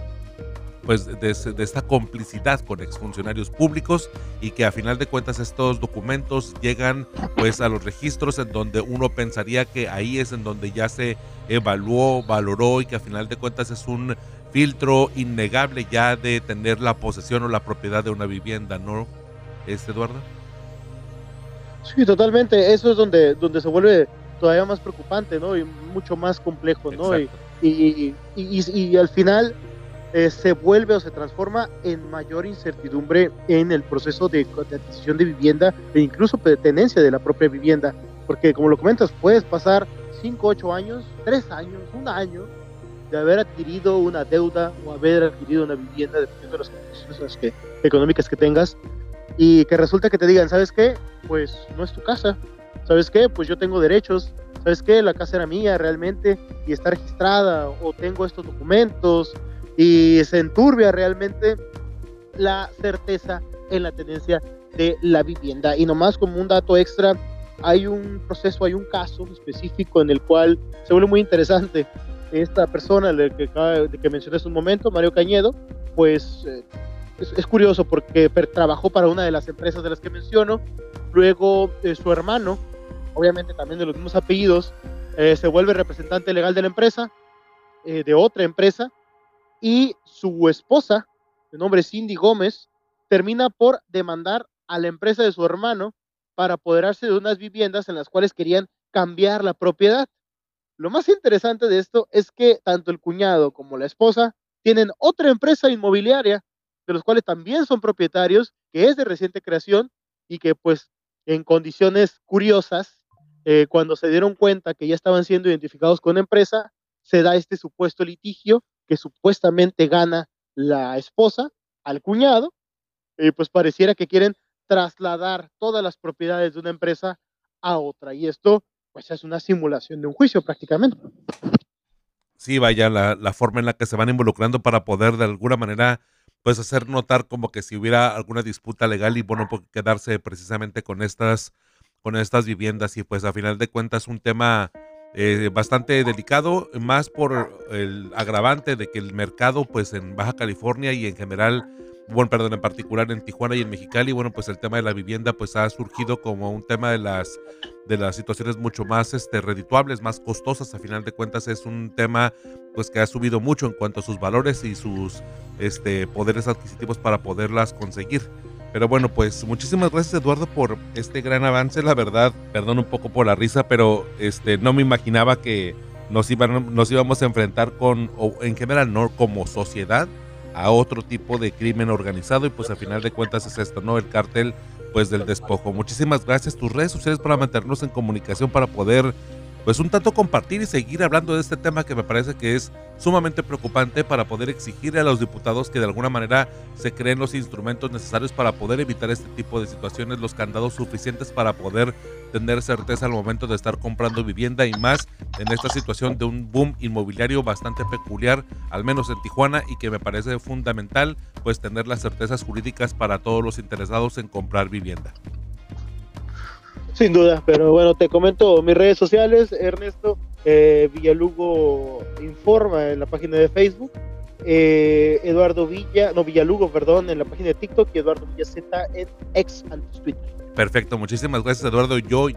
pues de, esta complicidad con exfuncionarios públicos y que a final de cuentas estos documentos llegan pues a los registros en donde uno pensaría que ahí es en donde ya se evaluó, valoró y que a final de cuentas es un filtro innegable ya de tener la posesión o la propiedad de una vivienda, ¿no? ¿Es Eduardo? Sí, totalmente. Eso es donde, donde se vuelve todavía más preocupante, ¿no? Y mucho más complejo, ¿no? Y, y, y, y, al final eh, se vuelve o se transforma en mayor incertidumbre en el proceso de, adquisición de vivienda e incluso de tenencia de la propia vivienda. Porque como lo comentas, puedes pasar 5, 8 años, 3 años, un año de haber adquirido una deuda o haber adquirido una vivienda, dependiendo de las condiciones que, económicas que tengas, y que resulta que te digan, ¿sabes qué? Pues no es tu casa. ¿Sabes qué? Pues yo tengo derechos. ¿Sabes qué? La casa era mía realmente y está registrada o tengo estos documentos y se enturbia realmente la certeza en la tenencia de la vivienda. Y nomás como un dato extra, hay un proceso, hay un caso específico en el cual se vuelve muy interesante. Esta persona de que, que mencioné un momento, Mario Cañedo, pues eh, es, curioso porque trabajó para una de las empresas de las que menciono. Luego eh, su hermano, obviamente también de los mismos apellidos, eh, se vuelve representante legal de la empresa, de otra empresa, y su esposa, de nombre Cindy Gómez, termina por demandar a la empresa de su hermano para apoderarse de unas viviendas en las cuales querían cambiar la propiedad. Lo más interesante de esto es que tanto el cuñado como la esposa tienen otra empresa inmobiliaria, de los cuales también son propietarios, que es de reciente creación y que pues en condiciones curiosas, eh, cuando se dieron cuenta que ya estaban siendo identificados con empresa, se da este supuesto litigio que supuestamente gana la esposa al cuñado, y pues pareciera que quieren trasladar todas las propiedades de una empresa a otra. Y esto, pues es una simulación de un juicio prácticamente. Sí, vaya, la, la forma en la que se van involucrando para poder de alguna manera, pues hacer notar como que si hubiera alguna disputa legal y bueno, pues, quedarse precisamente con estas, con estas viviendas y pues a final de cuentas un tema eh, bastante delicado, más por el agravante de que el mercado, pues en Baja California y en general, bueno, perdón, en particular en Tijuana y en Mexicali, bueno, pues el tema de la vivienda, pues ha surgido como un tema de las de las situaciones mucho más este, redituables, más costosas. A final de cuentas es un tema pues que ha subido mucho en cuanto a sus valores y sus este, poderes adquisitivos para poderlas conseguir. Pero bueno, pues muchísimas gracias Eduardo por este gran avance. La verdad, perdón un poco por la risa, pero este no me imaginaba que nos, iban, nos íbamos a enfrentar con, o en general, no como sociedad, a otro tipo de crimen organizado. Y pues al final de cuentas es esto, ¿no? El cártel pues del despojo. Muchísimas gracias. Tus redes sociales para mantenernos en comunicación, para poder pues un tanto compartir y seguir hablando de este tema que me parece que es sumamente preocupante para poder exigirle a los diputados que de alguna manera se creen los instrumentos necesarios para poder evitar este tipo de situaciones, los candados suficientes para poder tener certeza al momento de estar comprando vivienda y más en esta situación de un boom inmobiliario bastante peculiar, al menos en Tijuana, y que me parece fundamental pues tener las certezas jurídicas para todos los interesados en comprar vivienda. Sin duda, pero bueno, te comento mis redes sociales, Ernesto eh, Villalugo Informa en la página de Facebook, eh, Eduardo Villa, no Villalugo, perdón, en la página de TikTok y Eduardo Villa Z en ex antes Twitter. Perfecto, muchísimas gracias Eduardo. Yo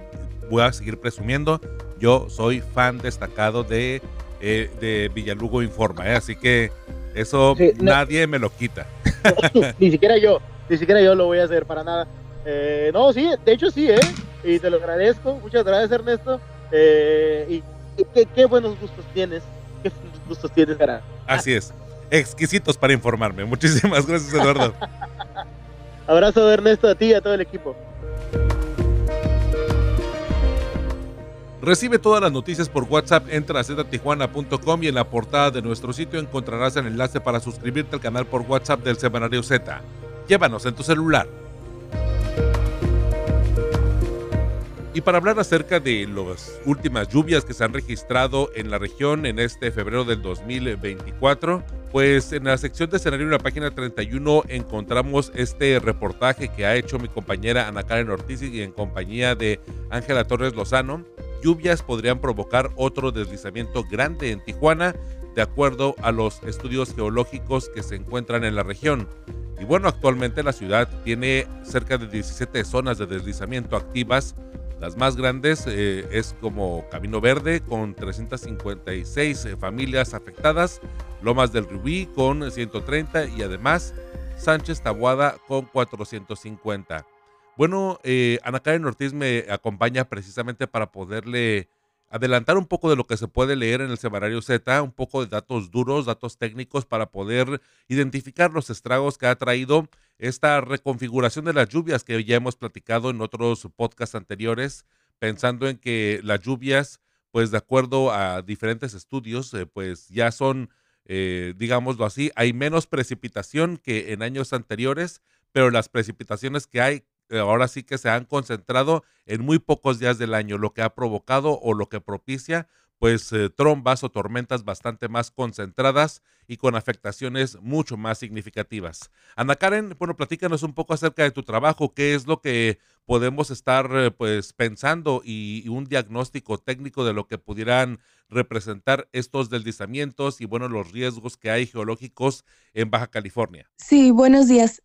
voy a seguir presumiendo, yo soy fan destacado de, eh, de Villalugo Informa, así que eso nadie me lo quita. ni siquiera yo, ni siquiera yo lo voy a hacer para nada. No, sí, de hecho sí, ¿eh? y te lo agradezco. Muchas gracias, Ernesto. Eh, y qué, buenos gustos tienes. Qué buenos gustos tienes, cara. Así es. Exquisitos para informarme. Muchísimas gracias, Eduardo. Abrazo Ernesto a ti y a todo el equipo. Recibe todas las noticias por WhatsApp, entra a ztijuana.com y en la portada de nuestro sitio encontrarás el enlace para suscribirte al canal por WhatsApp del Semanario Z. Llévanos en tu celular. Y para hablar acerca de las últimas lluvias que se han registrado en la región en este febrero del 2024, pues en la sección de escenario en la página 31 encontramos este reportaje que ha hecho mi compañera Ana Karen Ortiz y en compañía de Ángela Torres Lozano lluvias podrían provocar otro deslizamiento grande en Tijuana, de acuerdo a los estudios geológicos que se encuentran en la región. Y bueno, actualmente la ciudad tiene cerca de 17 zonas de deslizamiento activas. Las más grandes eh, es como Camino Verde con 356 eh, familias afectadas, Lomas del Rubí con 130 y además Sánchez Tabuada con 450. Bueno, eh, Ana Karen Ortiz me acompaña precisamente para poderle adelantar un poco de lo que se puede leer en el semanario Z, un poco de datos duros, datos técnicos para poder identificar los estragos que ha traído esta reconfiguración de las lluvias que ya hemos platicado en otros podcasts anteriores, pensando en que las lluvias, pues de acuerdo a diferentes estudios, eh, pues ya son, eh, digámoslo así, hay menos precipitación que en años anteriores, pero las precipitaciones que hay eh, ahora sí que se han concentrado en muy pocos días del año, lo que ha provocado o lo que propicia pues eh, trombas o tormentas bastante más concentradas y con afectaciones mucho más significativas. Ana Karen, bueno, platícanos un poco acerca de tu trabajo, qué es lo que podemos estar eh, pues pensando y, un diagnóstico técnico de lo que pudieran representar estos deslizamientos y bueno, los riesgos que hay geológicos en Baja California. Sí, buenos días.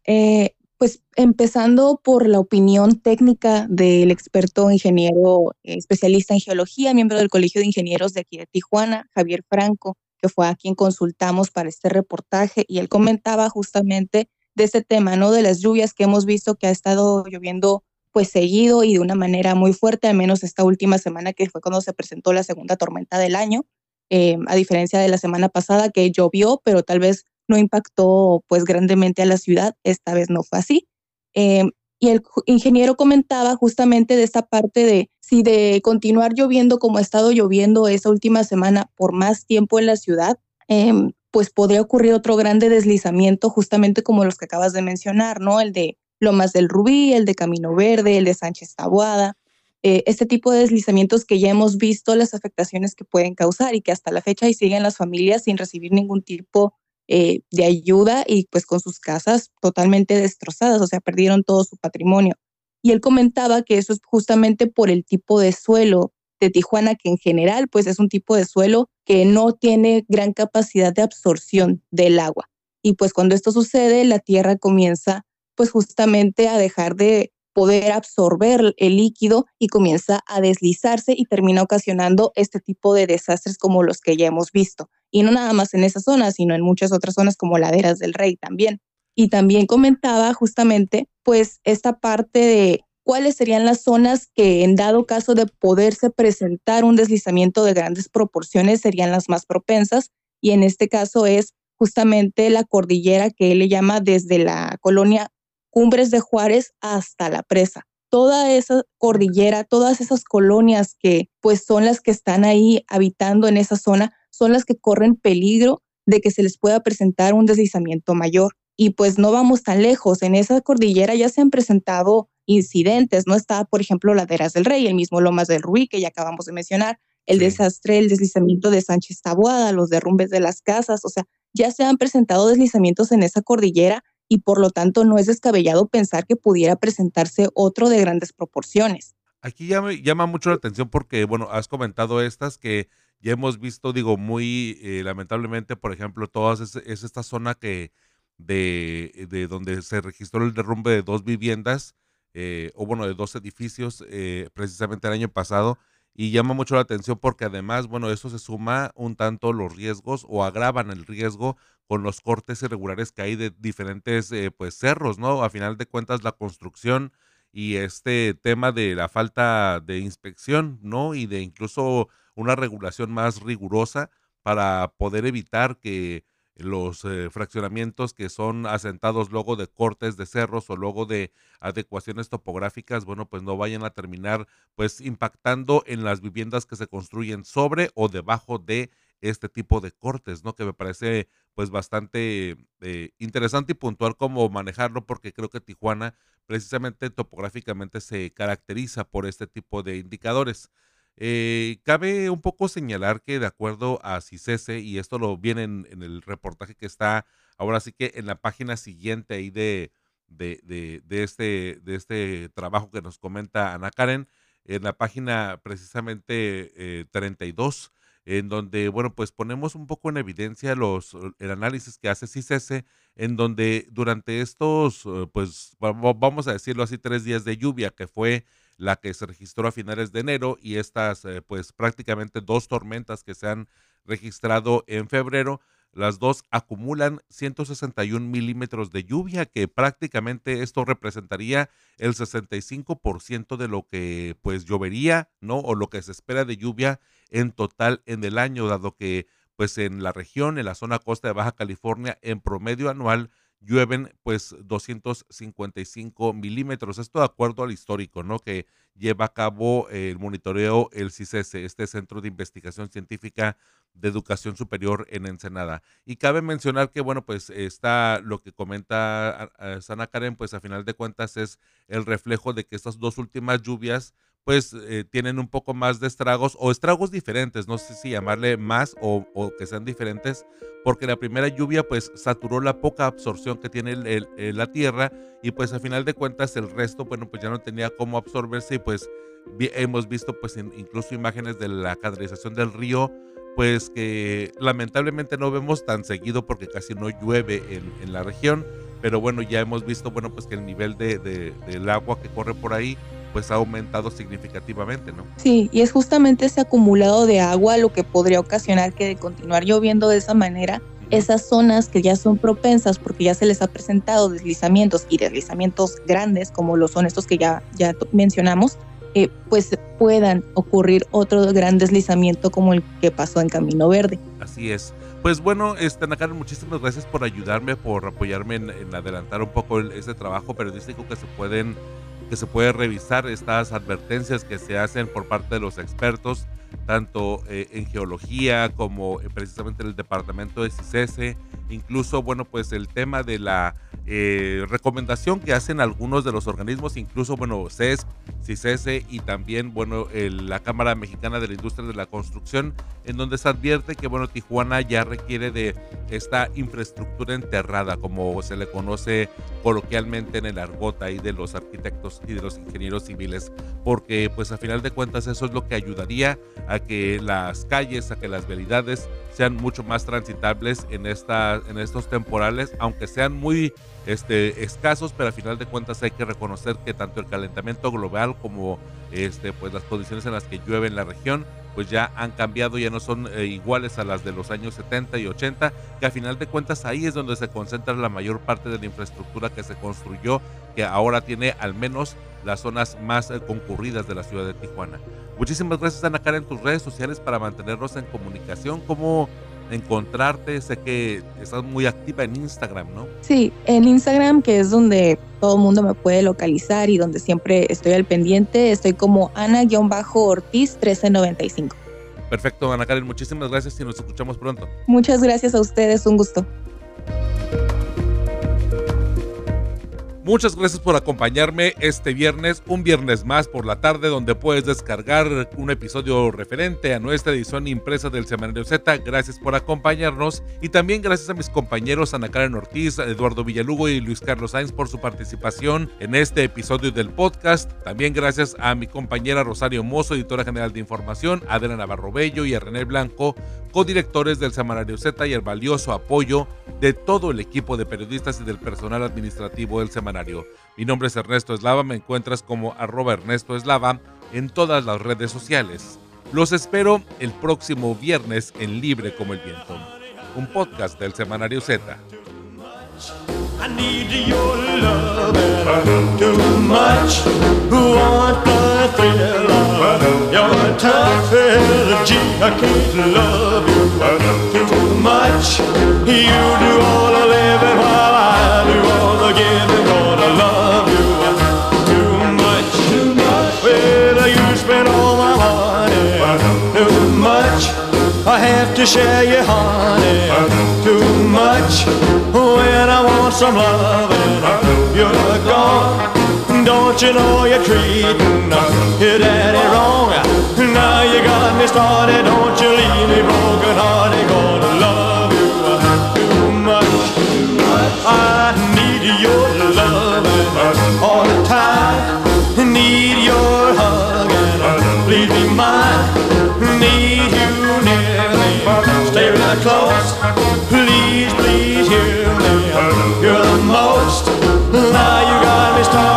Pues empezando por la opinión técnica del experto ingeniero eh, especialista en geología, miembro del Colegio de Ingenieros de aquí de Tijuana, Javier Franco, que fue a quien consultamos para este reportaje y él comentaba justamente de ese tema, ¿no? De las lluvias que hemos visto que ha estado lloviendo pues seguido y de una manera muy fuerte, al menos esta última semana que fue cuando se presentó la segunda tormenta del año, eh, a diferencia de la semana pasada que llovió, pero tal vez no impactó pues grandemente a la ciudad, esta vez no fue así. Em, y el ingeniero comentaba justamente de esta parte de si de continuar lloviendo como ha estado lloviendo esa última semana por más tiempo en la ciudad, em, pues podría ocurrir otro grande deslizamiento justamente como los que acabas de mencionar, ¿no? El de Lomas del Rubí, el de Camino Verde, el de Sánchez Tabuada, eh, este tipo de deslizamientos que ya hemos visto las afectaciones que pueden causar y que hasta la fecha ahí siguen las familias sin recibir ningún tipo eh, de ayuda y pues con sus casas totalmente destrozadas, o sea, perdieron todo su patrimonio. Y él comentaba que eso es justamente por el tipo de suelo de Tijuana, que en general pues es un tipo de suelo que no tiene gran capacidad de absorción del agua. Y pues cuando esto sucede, la tierra comienza pues justamente a dejar de poder absorber el líquido y comienza a deslizarse y termina ocasionando este tipo de desastres como los que ya hemos visto y no nada más en esa zona, sino en muchas otras zonas como Laderas del Rey también. Y también comentaba justamente, pues, esta parte de cuáles serían las zonas que en dado caso de poderse presentar un deslizamiento de grandes proporciones serían las más propensas. Y en este caso es justamente la cordillera que él le llama desde la colonia Cumbres de Juárez hasta la presa. Toda esa cordillera, todas esas colonias que pues son las que están ahí habitando en esa zona, son las que corren peligro de que se les pueda presentar un deslizamiento mayor. Y pues no vamos tan lejos. En esa cordillera ya se han presentado incidentes. No está, por ejemplo, Laderas del Rey, el mismo Lomas del Ruiz, que ya acabamos de mencionar, el desastre, el deslizamiento de Sánchez Tabuada, los derrumbes de las casas. O sea, ya se han presentado deslizamientos en esa cordillera y por lo tanto no es descabellado pensar que pudiera presentarse otro de grandes proporciones. Aquí llama, llama mucho la atención porque, bueno, has comentado estas que ya hemos visto, digo, muy eh, lamentablemente, por ejemplo, todas es, esta zona que de, de, donde se registró el derrumbe de dos viviendas, eh, o bueno, de dos edificios, eh, precisamente el año pasado, y llama mucho la atención porque además, bueno, eso se suma un tanto los riesgos o agravan el riesgo con los cortes irregulares que hay de diferentes, pues, cerros, ¿no? A final de cuentas, la construcción y este tema de la falta de inspección, ¿no? Y de incluso una regulación más rigurosa para poder evitar que los eh, fraccionamientos que son asentados luego de cortes de cerros o luego de adecuaciones topográficas, bueno, pues no vayan a terminar pues impactando en las viviendas que se construyen sobre o debajo de este tipo de cortes, ¿no? Que me parece pues bastante eh, interesante y puntual cómo manejarlo porque creo que Tijuana precisamente topográficamente se caracteriza por este tipo de indicadores. Eh, cabe un poco señalar que de acuerdo a CICESE, y esto lo viene en, el reportaje que está ahora sí que en la página siguiente ahí de, de, de, este, de este trabajo que nos comenta Ana Karen, en la página precisamente eh, 32, en donde, bueno, pues ponemos un poco en evidencia los, el análisis que hace CICESE, en donde durante estos, eh, pues vamos a decirlo así, tres días de lluvia, que fue la que se registró a finales de enero y estas eh, pues prácticamente dos tormentas que se han registrado en febrero, las dos acumulan 161 milímetros de lluvia, que prácticamente esto representaría el 65% de lo que pues llovería, ¿no? O lo que se espera de lluvia en total en el año, dado que pues en la región, en la zona costa de Baja California, en promedio anual llueven pues 255 milímetros. Esto de acuerdo al histórico, ¿no? Que lleva a cabo el monitoreo el CICESE, este Centro de Investigación Científica de Educación Superior en Ensenada. Y cabe mencionar que, bueno, pues está lo que comenta Sana Karen, pues a final de cuentas es el reflejo de que estas dos últimas lluvias pues eh, tienen un poco más de estragos o estragos diferentes, no sé si llamarle más o, que sean diferentes, porque la primera lluvia pues saturó la poca absorción que tiene la tierra y pues a final de cuentas el resto, bueno, pues ya no tenía cómo absorberse y pues hemos visto pues incluso imágenes de la canalización del río, pues que lamentablemente no vemos tan seguido porque casi no llueve en, la región, pero bueno, ya hemos visto, bueno, pues que el nivel de, del agua que corre por ahí pues ha aumentado significativamente, ¿no? Sí, y es justamente ese acumulado de agua lo que podría ocasionar que de continuar lloviendo de esa manera, esas zonas que ya son propensas porque ya se les ha presentado deslizamientos y deslizamientos grandes como lo son estos que ya, ya mencionamos, eh, pues puedan ocurrir otro gran deslizamiento como el que pasó en Camino Verde. Así es. Pues bueno, este, muchísimas gracias por ayudarme, por apoyarme en, en adelantar un poco ese trabajo periodístico que se pueden que se puede revisar estas advertencias que se hacen por parte de los expertos, tanto eh, en geología como eh, precisamente en el departamento de CICESE, incluso, bueno, pues el tema de la eh, recomendación que hacen algunos de los organismos, incluso, bueno, CESP, CICESE y también, bueno, la Cámara Mexicana de la Industria de la Construcción, en donde se advierte que, bueno, Tijuana ya requiere de esta infraestructura enterrada, como se le conoce coloquialmente en el argot ahí de los arquitectos y de los ingenieros civiles, porque pues a final de cuentas eso es lo que ayudaría a que las calles, a que las vialidades sean mucho más transitables en, esta, en estos temporales, aunque sean muy este, escasos, pero a final de cuentas hay que reconocer que tanto el calentamiento global como este, pues las condiciones en las que llueve en la región, pues ya han cambiado, ya no son eh, iguales a las de los años 70 y 80, que a final de cuentas ahí es donde se concentra la mayor parte de la infraestructura que se construyó, que ahora tiene al menos las zonas más eh, concurridas de la ciudad de Tijuana. Muchísimas gracias Ana Karen en tus redes sociales para mantenernos en comunicación. ¿Cómo encontrarte? Sé que estás muy activa en Instagram, ¿no? Sí, en Instagram, que es donde todo el mundo me puede localizar y donde siempre estoy al pendiente, estoy como Ana-Ortiz 1395. Perfecto, Ana Karen, muchísimas gracias y nos escuchamos pronto. Muchas gracias a ustedes, un gusto. Muchas gracias por acompañarme este viernes, un viernes más por la tarde, donde puedes descargar un episodio referente a nuestra edición impresa del Semanario Z. Gracias por acompañarnos y también gracias a mis compañeros Ana Karen Ortiz, Eduardo Villalugo y Luis Carlos Sainz por su participación en este episodio del podcast. También gracias a mi compañera Rosario Mozo, editora general de información, Adela Navarro Bello y a René Blanco, codirectores del Semanario Z y el valioso apoyo de todo el equipo de periodistas y del personal administrativo del Semanario mi nombre es Ernesto Eslava, me encuentras como arroba Ernesto Eslava en todas las redes sociales. Los espero el próximo viernes en Libre como el Viento, un podcast del Semanario Z. much. You do all all. I have to share you, honey. Too much. When I want some loving, you're gone. Don't you know you're treating your daddy wrong? Now you got me started. Don't you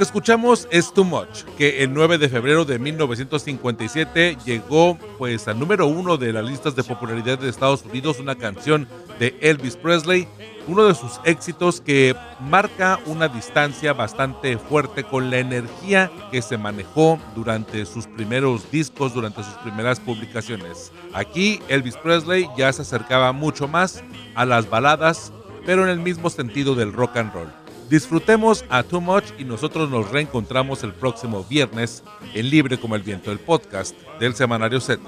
que escuchamos es Too Much, que el 9 de febrero de 1957 llegó pues al número uno de las listas de popularidad de Estados Unidos, una canción de Elvis Presley, uno de sus éxitos que marca una distancia bastante fuerte con la energía que se manejó durante sus primeros discos, durante sus primeras publicaciones. Aquí Elvis Presley ya se acercaba mucho más a las baladas, pero en el mismo sentido del rock and roll. Disfrutemos a Too Much y nosotros nos reencontramos el próximo viernes en Libre como el Viento, el podcast del Semanario Z.